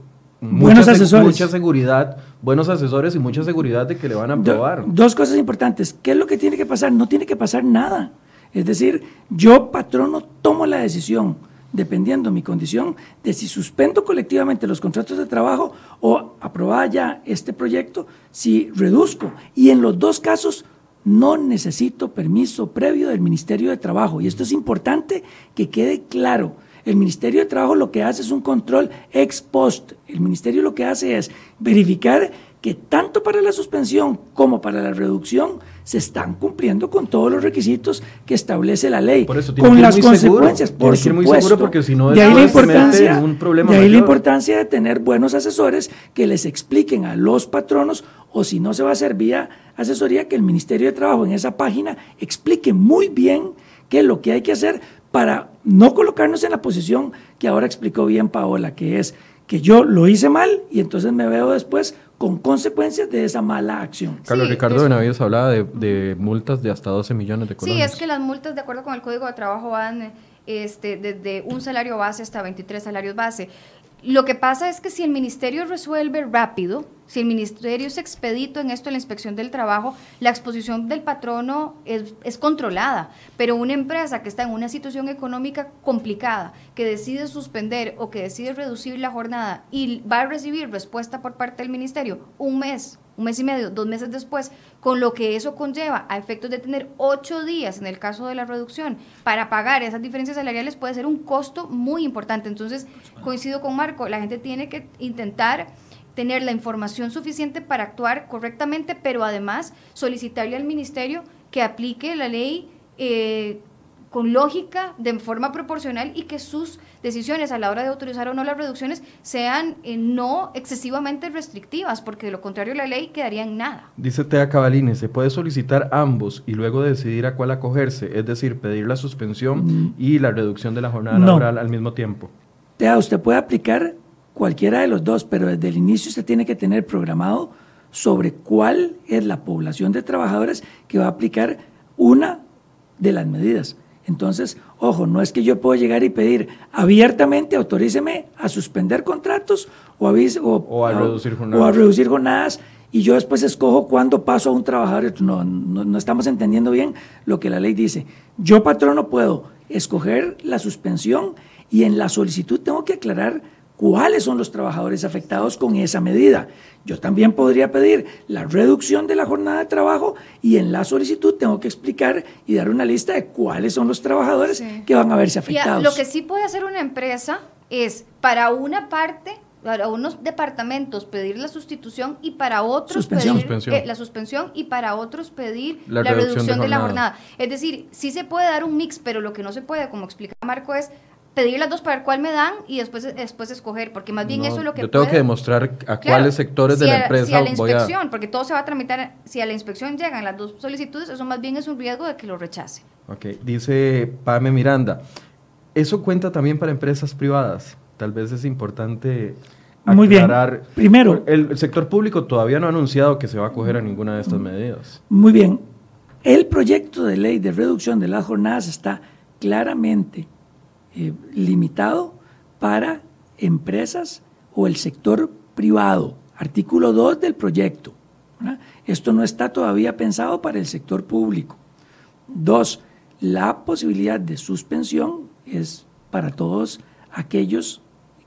buenos asesores. Mucha seguridad, buenos asesores y mucha seguridad de que le van a aprobar. dos cosas importantes. ¿Qué es lo que tiene que pasar? No tiene que pasar nada. Es decir, yo, patrono, tomo la decisión, dependiendo mi condición, de si suspendo colectivamente los contratos de trabajo o aprobada ya este proyecto, si reduzco. Y en los dos casos no necesito permiso previo del Ministerio de Trabajo. Y esto es importante que quede claro el Ministerio de Trabajo lo que hace es un control ex post. El Ministerio lo que hace es verificar que tanto para la suspensión como para la reducción se están cumpliendo con todos los requisitos que establece la ley, Por eso, con las consecuencias, por supuesto. Muy seguro porque si no de ahí la importancia, un problema de ahí la importancia de tener buenos asesores que les expliquen a los patronos o si no se va a hacer vía asesoría que el Ministerio de Trabajo en esa página explique muy bien qué es lo que hay que hacer para no colocarnos en la posición que ahora explicó bien Paola, que es que yo lo hice mal y entonces me veo después con consecuencias de esa mala acción. Carlos Ricardo Benavides hablaba de, multas de hasta 12 millones de colones. Sí, es que las multas, de acuerdo con el Código de Trabajo, van este, desde un salario base hasta 23 salarios base. Lo que pasa es que si el ministerio resuelve rápido, si el ministerio es expedito en esto, en la inspección del trabajo, la exposición del patrono es, es, controlada, pero una empresa que está en una situación económica complicada, que decide suspender o que decide reducir la jornada y va a recibir respuesta por parte del ministerio un mes, un mes y medio, dos meses después, con lo que eso conlleva a efectos de tener ocho días en el caso de la reducción para pagar esas diferencias salariales puede ser un costo muy importante. Entonces, coincido con Marco, la gente tiene que intentar tener la información suficiente para actuar correctamente, pero además solicitarle al ministerio que aplique la ley eh, con lógica, de forma proporcional y que sus decisiones a la hora de autorizar o no las reducciones sean eh, no excesivamente restrictivas, porque de lo contrario la ley quedaría en nada. Dice Tea Cavalini, se puede solicitar ambos y luego decidir a cuál acogerse, es decir, pedir la suspensión mm. y la reducción de la jornada laboral al mismo tiempo. Tea, usted puede aplicar cualquiera de los dos, pero desde el inicio usted tiene que tener programado sobre cuál es la población de trabajadores que va a aplicar una de las medidas. Entonces, ojo, no es que yo puedo llegar y pedir abiertamente, autoríceme a suspender contratos o, a, reducir jornadas. o a reducir jornadas y yo después escojo cuándo paso a un trabajador. No, no, no, estamos entendiendo bien lo que la ley dice. Yo, patrono, puedo escoger la suspensión y en la solicitud tengo que aclarar cuáles son los trabajadores afectados con esa medida. Yo también podría pedir la reducción de la jornada de trabajo y en la solicitud tengo que explicar y dar una lista de cuáles son los trabajadores que van a verse afectados. lo que sí puede hacer una empresa es para una parte para unos departamentos pedir la sustitución y para otros pedir eh, la suspensión y para otros pedir la, reducción, de, la jornada. Es decir, sí se puede dar un mix, pero lo que no se puede, como explica Marco, es pedir las dos para ver cuál me dan y después, después escoger, porque más bien eso es lo que Yo tengo que demostrar a cuáles sectores de la empresa si a la inspección, porque todo se va a tramitar, si a la inspección llegan las dos solicitudes, eso más bien es un riesgo de que lo rechace. Ok, dice Pame Miranda, ¿eso cuenta también para empresas privadas? Tal vez es importante Muy bien. Primero, el, sector público todavía no ha anunciado que se va a acoger a ninguna de estas medidas. Muy bien. El proyecto de ley de reducción de las jornadas está claramente eh, limitado para empresas o el sector privado. Artículo 2 del proyecto. Esto no está todavía pensado para el sector público. Dos, la posibilidad de suspensión es para todos aquellos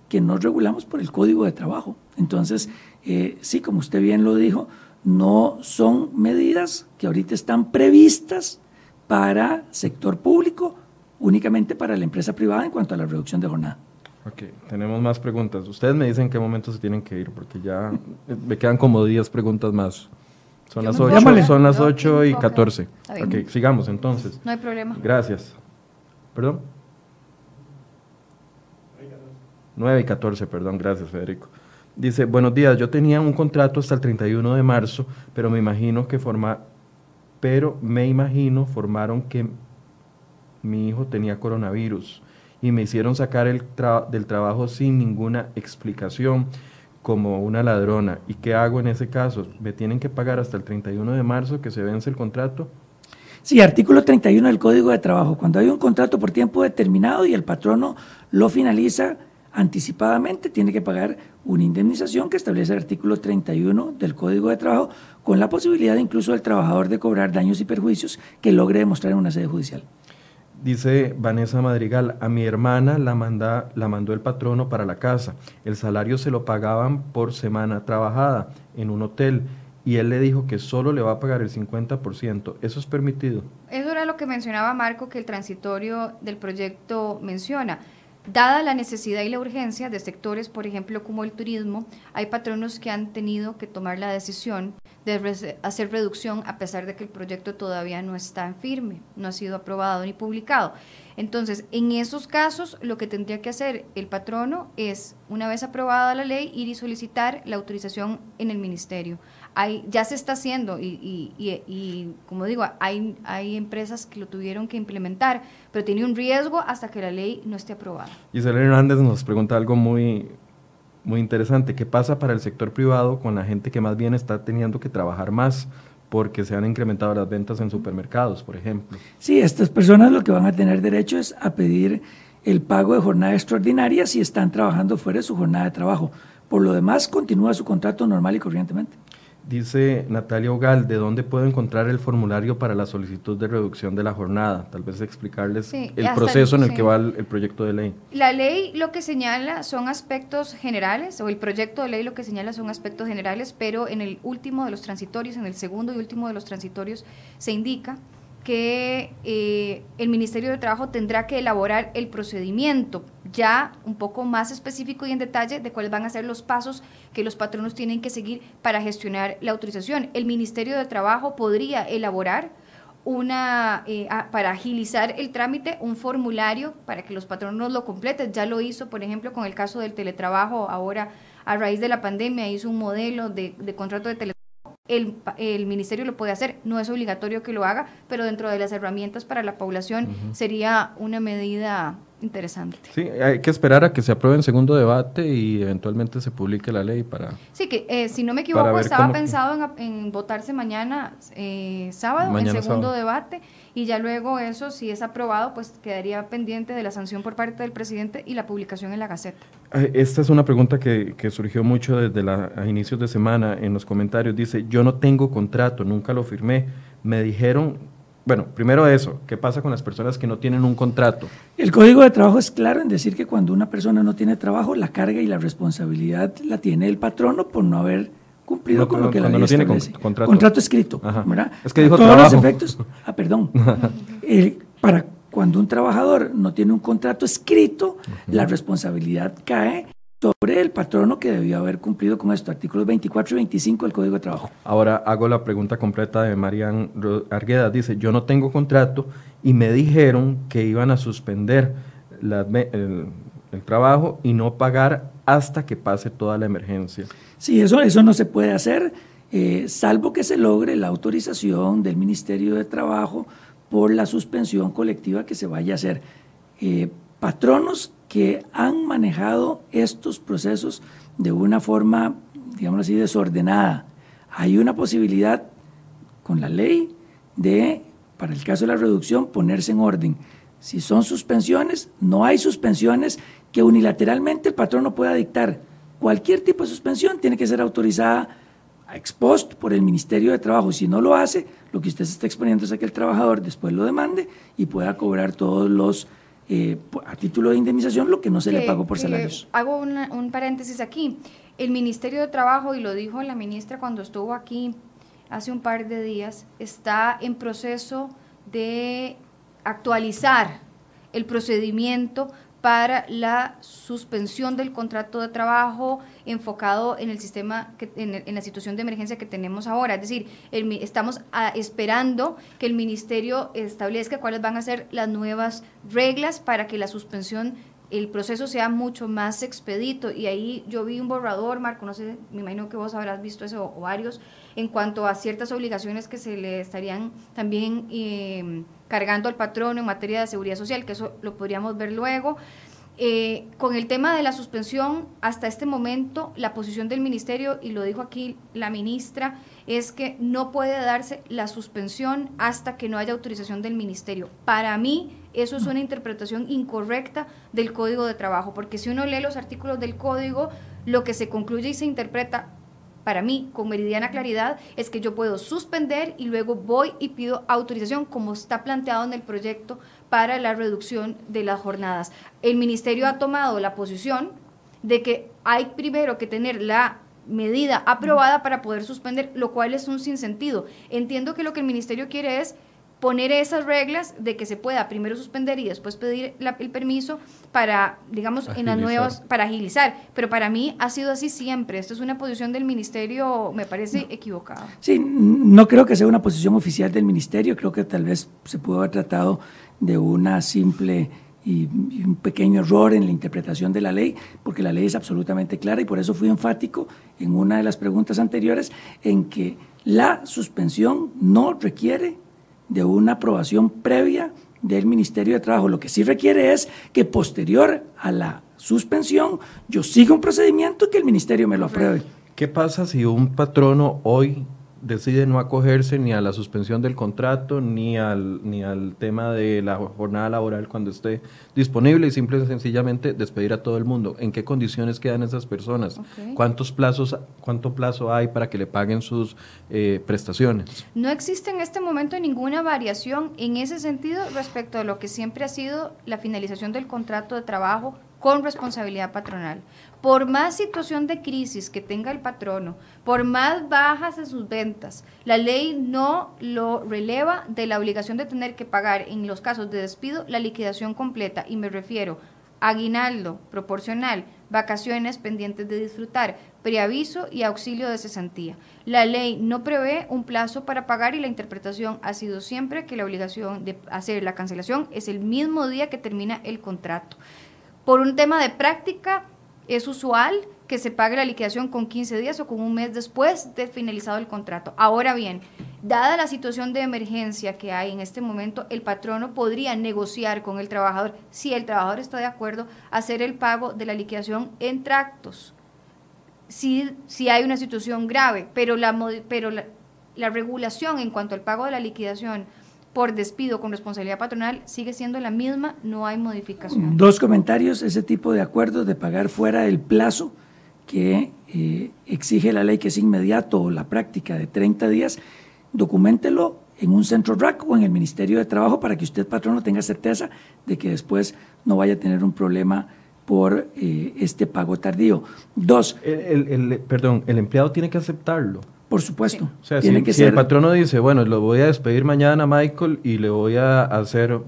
que no regulamos por el Código de Trabajo. Entonces, eh, sí, como usted bien lo dijo, no son medidas que ahorita están previstas para sector público únicamente para la empresa privada en cuanto a la reducción de jornada. Ok, tenemos más preguntas. Ustedes me dicen en qué momento se tienen que ir, porque ya me quedan como 10 preguntas más. Son las 8, son las 8 y 14. Ok, sigamos entonces. No hay problema. Gracias. ¿Perdón? 9 y 14, perdón, gracias Federico. Dice, buenos días, yo tenía un contrato hasta el 31 de marzo, pero me imagino que forma, pero me imagino formaron que mi hijo tenía coronavirus y me hicieron sacar el del trabajo sin ninguna explicación como una ladrona. ¿Y qué hago en ese caso? ¿Me tienen que pagar hasta el 31 de marzo que se vence el contrato? Sí, artículo 31 del Código de Trabajo. Cuando hay un contrato por tiempo determinado y el patrono lo finaliza anticipadamente, tiene que pagar una indemnización que establece el artículo 31 del Código de Trabajo, con la posibilidad incluso del trabajador de cobrar daños y perjuicios que logre demostrar en una sede judicial. Dice Vanessa Madrigal, a mi hermana la, manda, la mandó el patrono para la casa. El salario se lo pagaban por semana trabajada en un hotel y él le dijo que solo le va a pagar el 50%. ¿Eso es permitido? Eso era lo que mencionaba Marco, que el transitorio del proyecto menciona. Dada la necesidad y la urgencia de sectores, por ejemplo, como el turismo, hay patronos que han tenido que tomar la decisión de hacer reducción a pesar de que el proyecto todavía no está en firme, no ha sido aprobado ni publicado. Entonces, en esos casos, lo que tendría que hacer el patrono es, una vez aprobada la ley, ir y solicitar la autorización en el ministerio. Hay, ya se está haciendo y, y, como digo, hay, hay empresas que lo tuvieron que implementar, pero tiene un riesgo hasta que la ley no esté aprobada. Gisela Hernández nos pregunta algo muy, muy interesante. ¿Qué pasa para el sector privado con la gente que más bien está teniendo que trabajar más? porque se han incrementado las ventas en supermercados, por ejemplo. Sí, estas personas lo que van a tener derecho es a pedir el pago de jornada extraordinaria si están trabajando fuera de su jornada de trabajo. Por lo demás, continúa su contrato normal y corrientemente. Dice Natalia Ogal, ¿de dónde puedo encontrar el formulario para la solicitud de reducción de la jornada? Tal vez explicarles el proceso en el que va el, proyecto de ley. La ley lo que señala son aspectos generales, o el proyecto de ley lo que señala son aspectos generales, pero en el último de los transitorios, en el segundo y último de los transitorios, se indica que eh, el Ministerio de Trabajo tendrá que elaborar el procedimiento ya un poco más específico y en detalle de cuáles van a ser los pasos que los patronos tienen que seguir para gestionar la autorización. El Ministerio de Trabajo podría elaborar una eh, para agilizar el trámite un formulario para que los patronos lo completen. Ya lo hizo, por ejemplo, con el caso del teletrabajo. Ahora, a raíz de la pandemia, hizo un modelo de, de contrato de teletrabajo el, el, ministerio lo puede hacer, no es obligatorio que lo haga, pero dentro de las herramientas para la población sería una medida interesante. Sí, hay que esperar a que se apruebe en segundo debate y eventualmente se publique la ley para... Sí, que eh, si no me equivoco estaba pensado en, votarse mañana eh, sábado en segundo debate y ya luego eso, si es aprobado, pues quedaría pendiente de la sanción por parte del presidente y la publicación en la Gaceta. Esta es una pregunta que, que surgió mucho desde la, a inicios de semana en los comentarios. Dice, yo no tengo contrato, nunca lo firmé. Me dijeron bueno, primero eso, ¿qué pasa con las personas que no tienen un contrato? El Código de Trabajo es claro en decir que cuando una persona no tiene trabajo, la carga y la responsabilidad la tiene el patrono por no haber cumplido con lo que la ley no establece. Tiene contrato. contrato escrito, ¿verdad? Es que dijo todos los efectos. Ah, perdón. para cuando un trabajador no tiene un contrato escrito, la responsabilidad cae sobre el patrono que debió haber cumplido con esto, artículos 24 y 25 del Código de Trabajo. Ahora hago la pregunta completa de Marian Argueda. Dice, yo no tengo contrato y me dijeron que iban a suspender el, trabajo y no pagar hasta que pase toda la emergencia. Sí, eso, eso no se puede hacer, eh, salvo que se logre la autorización del Ministerio de Trabajo por la suspensión colectiva que se vaya a hacer. Eh, patronos que han manejado estos procesos de una forma, digamos así, desordenada. Hay una posibilidad con la ley de, para el caso de la reducción, ponerse en orden. Si son suspensiones, no hay suspensiones que unilateralmente el patrón no pueda dictar. Cualquier tipo de suspensión tiene que ser autorizada a ex post por el Ministerio de Trabajo. Si no lo hace, lo que usted se está exponiendo es a que el trabajador después lo demande y pueda cobrar todos los eh, a título de indemnización lo que no se le pagó por salarios. hago un paréntesis aquí. El Ministerio de Trabajo, y lo dijo la ministra cuando estuvo aquí hace un par de días, está en proceso de actualizar el procedimiento para la suspensión del contrato de trabajo enfocado en el sistema, que, en, la situación de emergencia que tenemos ahora. Es decir, estamos ah, esperando que el ministerio establezca cuáles van a ser las nuevas reglas para que la suspensión el proceso sea mucho más expedito. Y ahí yo vi un borrador, Marco, no sé, me imagino que vos habrás visto eso o varios, en cuanto a ciertas obligaciones que se le estarían también eh, cargando al patrono en materia de seguridad social, que eso lo podríamos ver luego. Eh, con el tema de la suspensión, hasta este momento, la posición del ministerio, y lo dijo aquí la ministra, es que no puede darse la suspensión hasta que no haya autorización del ministerio. Para mí, eso es una interpretación incorrecta del Código de Trabajo, porque si uno lee los artículos del Código, lo que se concluye y se interpreta para mí, con meridiana claridad, es que yo puedo suspender y luego voy y pido autorización, como está planteado en el proyecto para la reducción de las jornadas. El ministerio ha tomado la posición de que hay primero que tener la medida aprobada para poder suspender, lo cual es un sinsentido. Entiendo que lo que el ministerio quiere es poner esas reglas de que se pueda primero suspender y después pedir el permiso para, digamos, en las nuevas, para agilizar. Pero para mí ha sido así siempre. Esto es una posición del ministerio, me parece equivocada. Sí, no creo que sea una posición oficial del ministerio. Creo que tal vez se pudo haber tratado de una simple y, un pequeño error en la interpretación de la ley, porque la ley es absolutamente clara y por eso fui enfático en una de las preguntas anteriores en que la suspensión no requiere de una aprobación previa del Ministerio de Trabajo. Lo que sí requiere es que posterior a la suspensión yo siga un procedimiento que el Ministerio me lo apruebe. ¿Qué pasa si un patrono hoy decide no acogerse ni a la suspensión del contrato ni al, ni al tema de la jornada laboral cuando esté disponible y simple y sencillamente despedir a todo el mundo. ¿En qué condiciones quedan esas personas? ¿Cuántos plazos, ¿Cuánto plazo hay para que le paguen sus eh, prestaciones? No existe en este momento ninguna variación en ese sentido respecto a lo que siempre ha sido la finalización del contrato de trabajo con responsabilidad patronal. Por más situación de crisis que tenga el patrono, por más bajas de sus ventas, la ley no lo releva de la obligación de tener que pagar en los casos de despido la liquidación completa y me refiero a aguinaldo proporcional, vacaciones pendientes de disfrutar, preaviso y auxilio de cesantía. La ley no prevé un plazo para pagar y la interpretación ha sido siempre que la obligación de hacer la cancelación es el mismo día que termina el contrato. Por un tema de práctica, es usual que se pague la liquidación con 15 días o con un mes después de finalizado el contrato. Ahora bien, dada la situación de emergencia que hay en este momento, el patrono podría negociar con el trabajador, si el trabajador está de acuerdo, hacer el pago de la liquidación en tractos. Si, si hay una situación grave, pero, la, pero la regulación en cuanto al pago de la liquidación por despido con responsabilidad patronal sigue siendo la misma, no hay modificación. Dos comentarios, ese tipo de acuerdos de pagar fuera del plazo que eh, exige la ley que es inmediato o la práctica de 30 días, documentelo en un centro RAC o en el Ministerio de Trabajo para que usted, patrono, tenga certeza de que después no vaya a tener un problema por eh, este pago tardío. Dos. el, perdón, el empleado tiene que aceptarlo. Por supuesto. O sea, si, que el patrono dice, bueno, lo voy a despedir mañana, Michael, y le voy a hacer,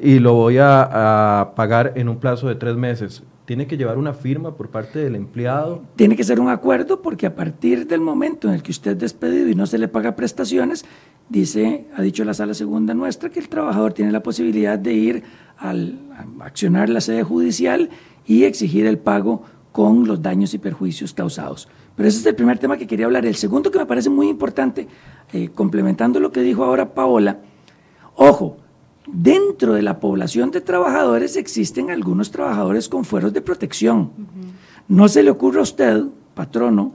y lo voy a, pagar en un plazo de tres meses, ¿tiene que llevar una firma por parte del empleado? Tiene que ser un acuerdo porque a partir del momento en el que usted es despedido y no se le paga prestaciones, dice, ha dicho la sala segunda nuestra, que el trabajador tiene la posibilidad de ir al, a accionar la sede judicial y exigir el pago con los daños y perjuicios causados. Pero ese es el primer tema que quería hablar. El segundo que me parece muy importante, eh, complementando lo que dijo ahora Paola, ojo, dentro de la población de trabajadores existen algunos trabajadores con fueros de protección. No se le ocurre a usted, patrono,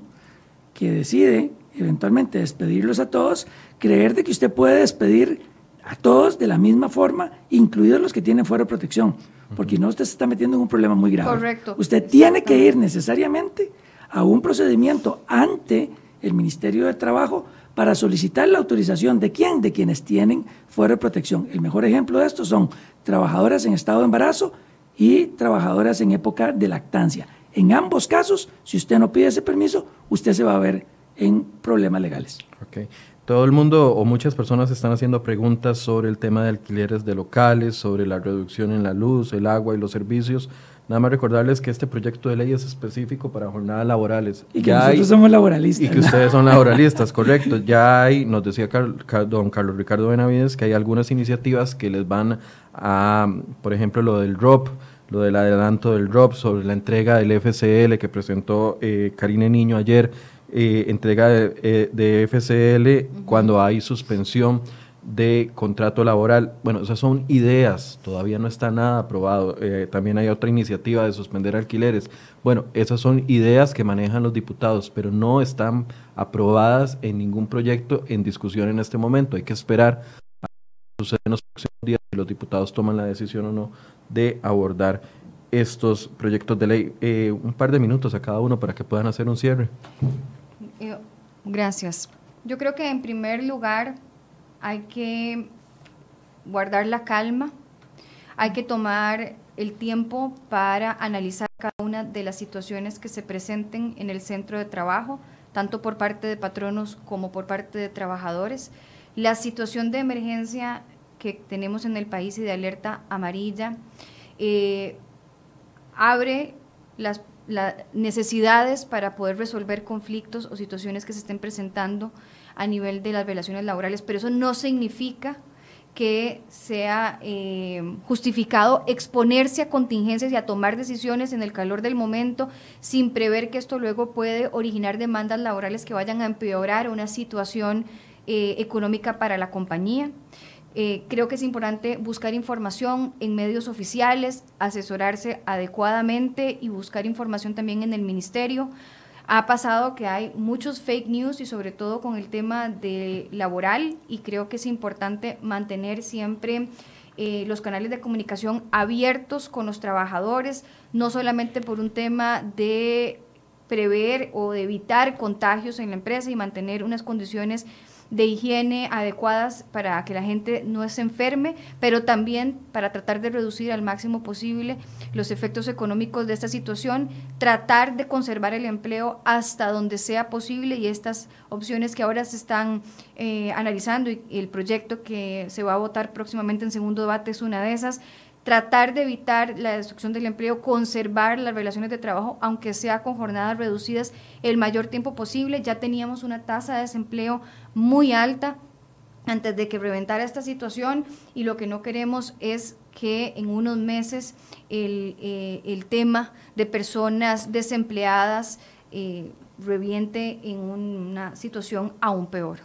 que decide eventualmente despedirlos a todos, creer de que usted puede despedir a todos de la misma forma, incluidos los que tienen fuero de protección, porque no usted se está metiendo en un problema muy grave. Correcto. Usted tiene que ir necesariamente a un procedimiento ante el Ministerio de Trabajo para solicitar la autorización de quién, de quienes tienen fuera de protección. El mejor ejemplo de esto son trabajadoras en estado de embarazo y trabajadoras en época de lactancia. En ambos casos, si usted no pide ese permiso, usted se va a ver en problemas legales. Okay. Todo el mundo o muchas personas están haciendo preguntas sobre el tema de alquileres de locales, sobre la reducción en la luz, el agua y los servicios. Nada más recordarles que este proyecto de ley es específico para jornadas laborales. Y que nosotros somos laboralistas. Y que ustedes son laboralistas, correcto. Ya hay, nos decía don Carlos Ricardo Benavides, que hay algunas iniciativas que les van a, por ejemplo, lo del ROP, lo del adelanto del ROP, sobre la entrega del FCL que presentó eh, Karine Niño ayer, eh, entrega de, eh, FCL cuando hay suspensión de contrato laboral. Bueno, esas son ideas, todavía no está nada aprobado. Eh, también hay otra iniciativa de suspender alquileres. Bueno, esas son ideas que manejan los diputados, pero no están aprobadas en ningún proyecto en discusión en este momento. Hay que esperar a que suceda en los próximos días si los diputados toman la decisión o no de abordar estos proyectos de ley. Eh, un par de minutos a cada uno para que puedan hacer un cierre. Eh, gracias. Yo creo que en primer lugar hay que guardar la calma, hay que tomar el tiempo para analizar cada una de las situaciones que se presenten en el centro de trabajo, tanto por parte de patronos como por parte de trabajadores. La situación de emergencia que tenemos en el país y de alerta amarilla eh, abre las necesidades para poder resolver conflictos o situaciones que se estén presentando a nivel de las relaciones laborales, pero eso no significa que sea eh, justificado exponerse a contingencias y a tomar decisiones en el calor del momento sin prever que esto luego puede originar demandas laborales que vayan a empeorar una situación eh, económica para la compañía. Eh, creo que es importante buscar información en medios oficiales, asesorarse adecuadamente y buscar información también en el ministerio ha pasado que hay muchos fake news y sobre todo con el tema de laboral y creo que es importante mantener siempre eh, los canales de comunicación abiertos con los trabajadores, no solamente por un tema de prever o de evitar contagios en la empresa y mantener unas condiciones de higiene adecuadas para que la gente no se enferme, pero también para tratar de reducir al máximo posible los efectos económicos de esta situación, tratar de conservar el empleo hasta donde sea posible y estas opciones que ahora se están eh, analizando y el proyecto que se va a votar próximamente en segundo debate es una de esas tratar de evitar la destrucción del empleo, conservar las relaciones de trabajo, aunque sea con jornadas reducidas, el mayor tiempo posible. Ya teníamos una tasa de desempleo muy alta antes de que reventara esta situación y lo que no queremos es que en unos meses el, eh, tema de personas desempleadas eh, reviente en una situación aún peor.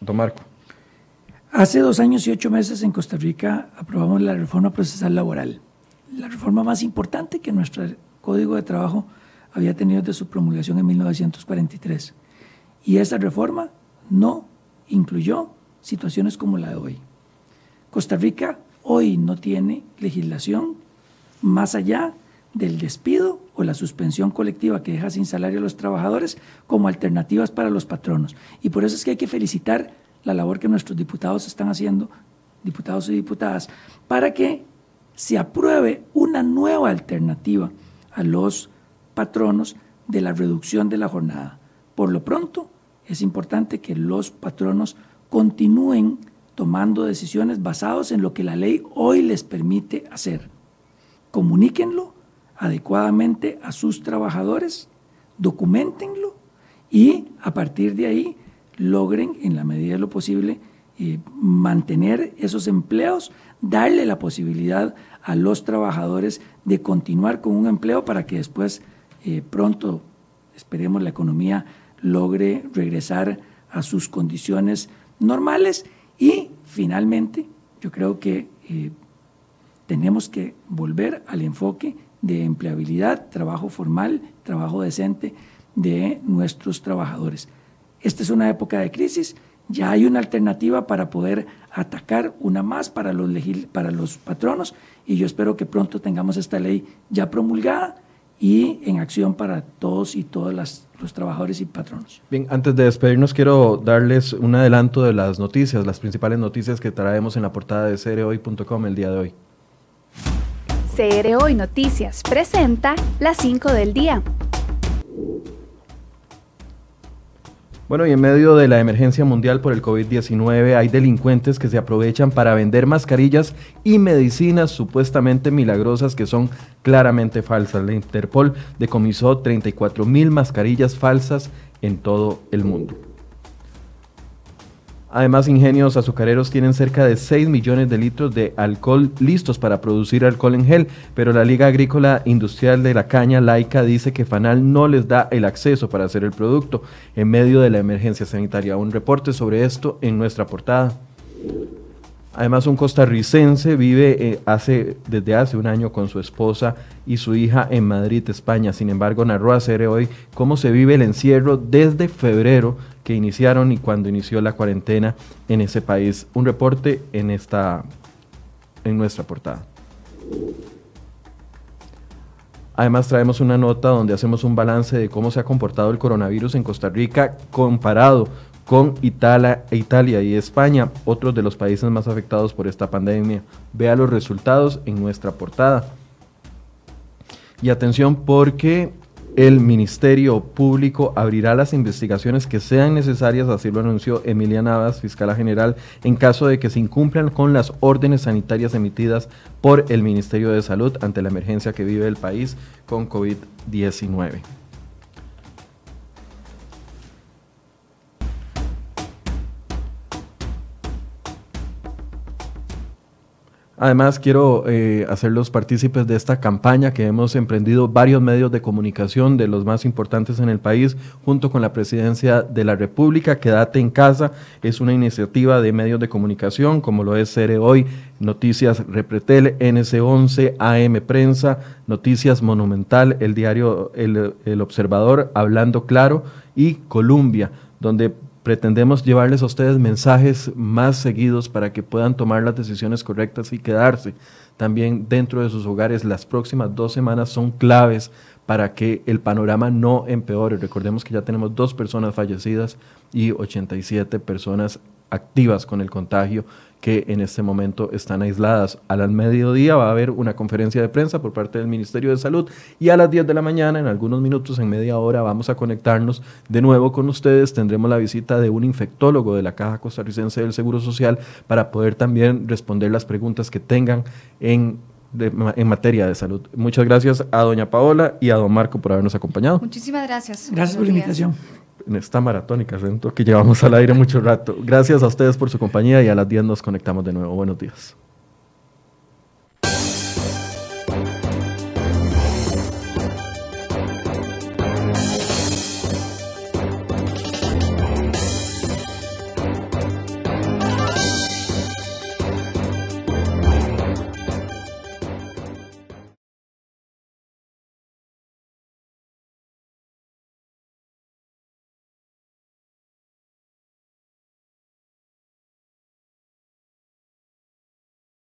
Don Marco. Hace dos años y ocho meses en Costa Rica aprobamos la reforma procesal laboral, la reforma más importante que nuestro Código de Trabajo había tenido desde su promulgación en 1943. Y esa reforma no incluyó situaciones como la de hoy. Costa Rica hoy no tiene legislación más allá del despido o la suspensión colectiva que deja sin salario a los trabajadores como alternativas para los patronos. Y por eso es que hay que felicitar la labor que nuestros diputados están haciendo, diputados y diputadas, para que se apruebe una nueva alternativa a los patronos de la reducción de la jornada. Por lo pronto, es importante que los patronos continúen tomando decisiones basadas en lo que la ley hoy les permite hacer. Comuníquenlo adecuadamente a sus trabajadores, documentenlo y a partir de ahí logren en la medida de lo posible eh, mantener esos empleos, darle la posibilidad a los trabajadores de continuar con un empleo para que después eh, pronto, esperemos, la economía logre regresar a sus condiciones normales y finalmente yo creo que eh, tenemos que volver al enfoque de empleabilidad, trabajo formal, trabajo decente de nuestros trabajadores. Esta es una época de crisis, ya hay una alternativa para poder atacar una más para los, para los patronos y yo espero que pronto tengamos esta ley ya promulgada y en acción para todos y todas los trabajadores y patronos. Bien, antes de despedirnos quiero darles un adelanto de las noticias, las principales noticias que traemos en la portada de cereoy.com el día de hoy. CR Hoy Noticias presenta las 5 del día. Bueno, y en medio de la emergencia mundial por el COVID-19 hay delincuentes que se aprovechan para vender mascarillas y medicinas supuestamente milagrosas que son claramente falsas. La Interpol decomisó 34 mil mascarillas falsas en todo el mundo. Además, ingenios azucareros tienen cerca de 6 millones de litros de alcohol listos para producir alcohol en gel, pero la Liga Agrícola Industrial de la Caña Laica dice que Fanal no les da el acceso para hacer el producto en medio de la emergencia sanitaria. Un reporte sobre esto en nuestra portada. Además, un costarricense vive eh, hace, desde hace un año con su esposa y su hija en Madrid, España. Sin embargo, narró a Cere hoy cómo se vive el encierro desde febrero que iniciaron y cuando inició la cuarentena en ese país. Un reporte en, esta, en nuestra portada. Además traemos una nota donde hacemos un balance de cómo se ha comportado el coronavirus en Costa Rica comparado con Italia, Italia y España, otros de los países más afectados por esta pandemia. Vea los resultados en nuestra portada. Y atención porque el Ministerio Público abrirá las investigaciones que sean necesarias, así lo anunció Emilia Navas, fiscal general, en caso de que se incumplan con las órdenes sanitarias emitidas por el Ministerio de Salud ante la emergencia que vive el país con COVID-19. Además, quiero eh, hacerlos partícipes de esta campaña que hemos emprendido varios medios de comunicación de los más importantes en el país, junto con la Presidencia de la República. Quédate en casa es una iniciativa de medios de comunicación, como lo es Cere Hoy, Noticias Repretel, NC11, AM Prensa, Noticias Monumental, el diario el, el Observador, Hablando Claro y Columbia, donde pretendemos llevarles a ustedes mensajes más seguidos para que puedan tomar las decisiones correctas y quedarse también dentro de sus hogares. Las próximas dos semanas son claves para que el panorama no empeore. Recordemos que ya tenemos dos personas fallecidas y 87 personas activas con el contagio que en este momento están aisladas. Al mediodía va a haber una conferencia de prensa por parte del Ministerio de Salud y a las 10 de la mañana, en algunos minutos, en media hora, vamos a conectarnos de nuevo con ustedes. Tendremos la visita de un infectólogo de la Caja Costarricense del Seguro Social para poder también responder las preguntas que tengan en en materia de salud. Muchas gracias a doña Paola y a don Marco por habernos acompañado. Muchísimas gracias. Gracias por la invitación en esta maratónica, que llevamos al aire mucho rato. Gracias a ustedes por su compañía y a las 10 nos conectamos de nuevo. Buenos días.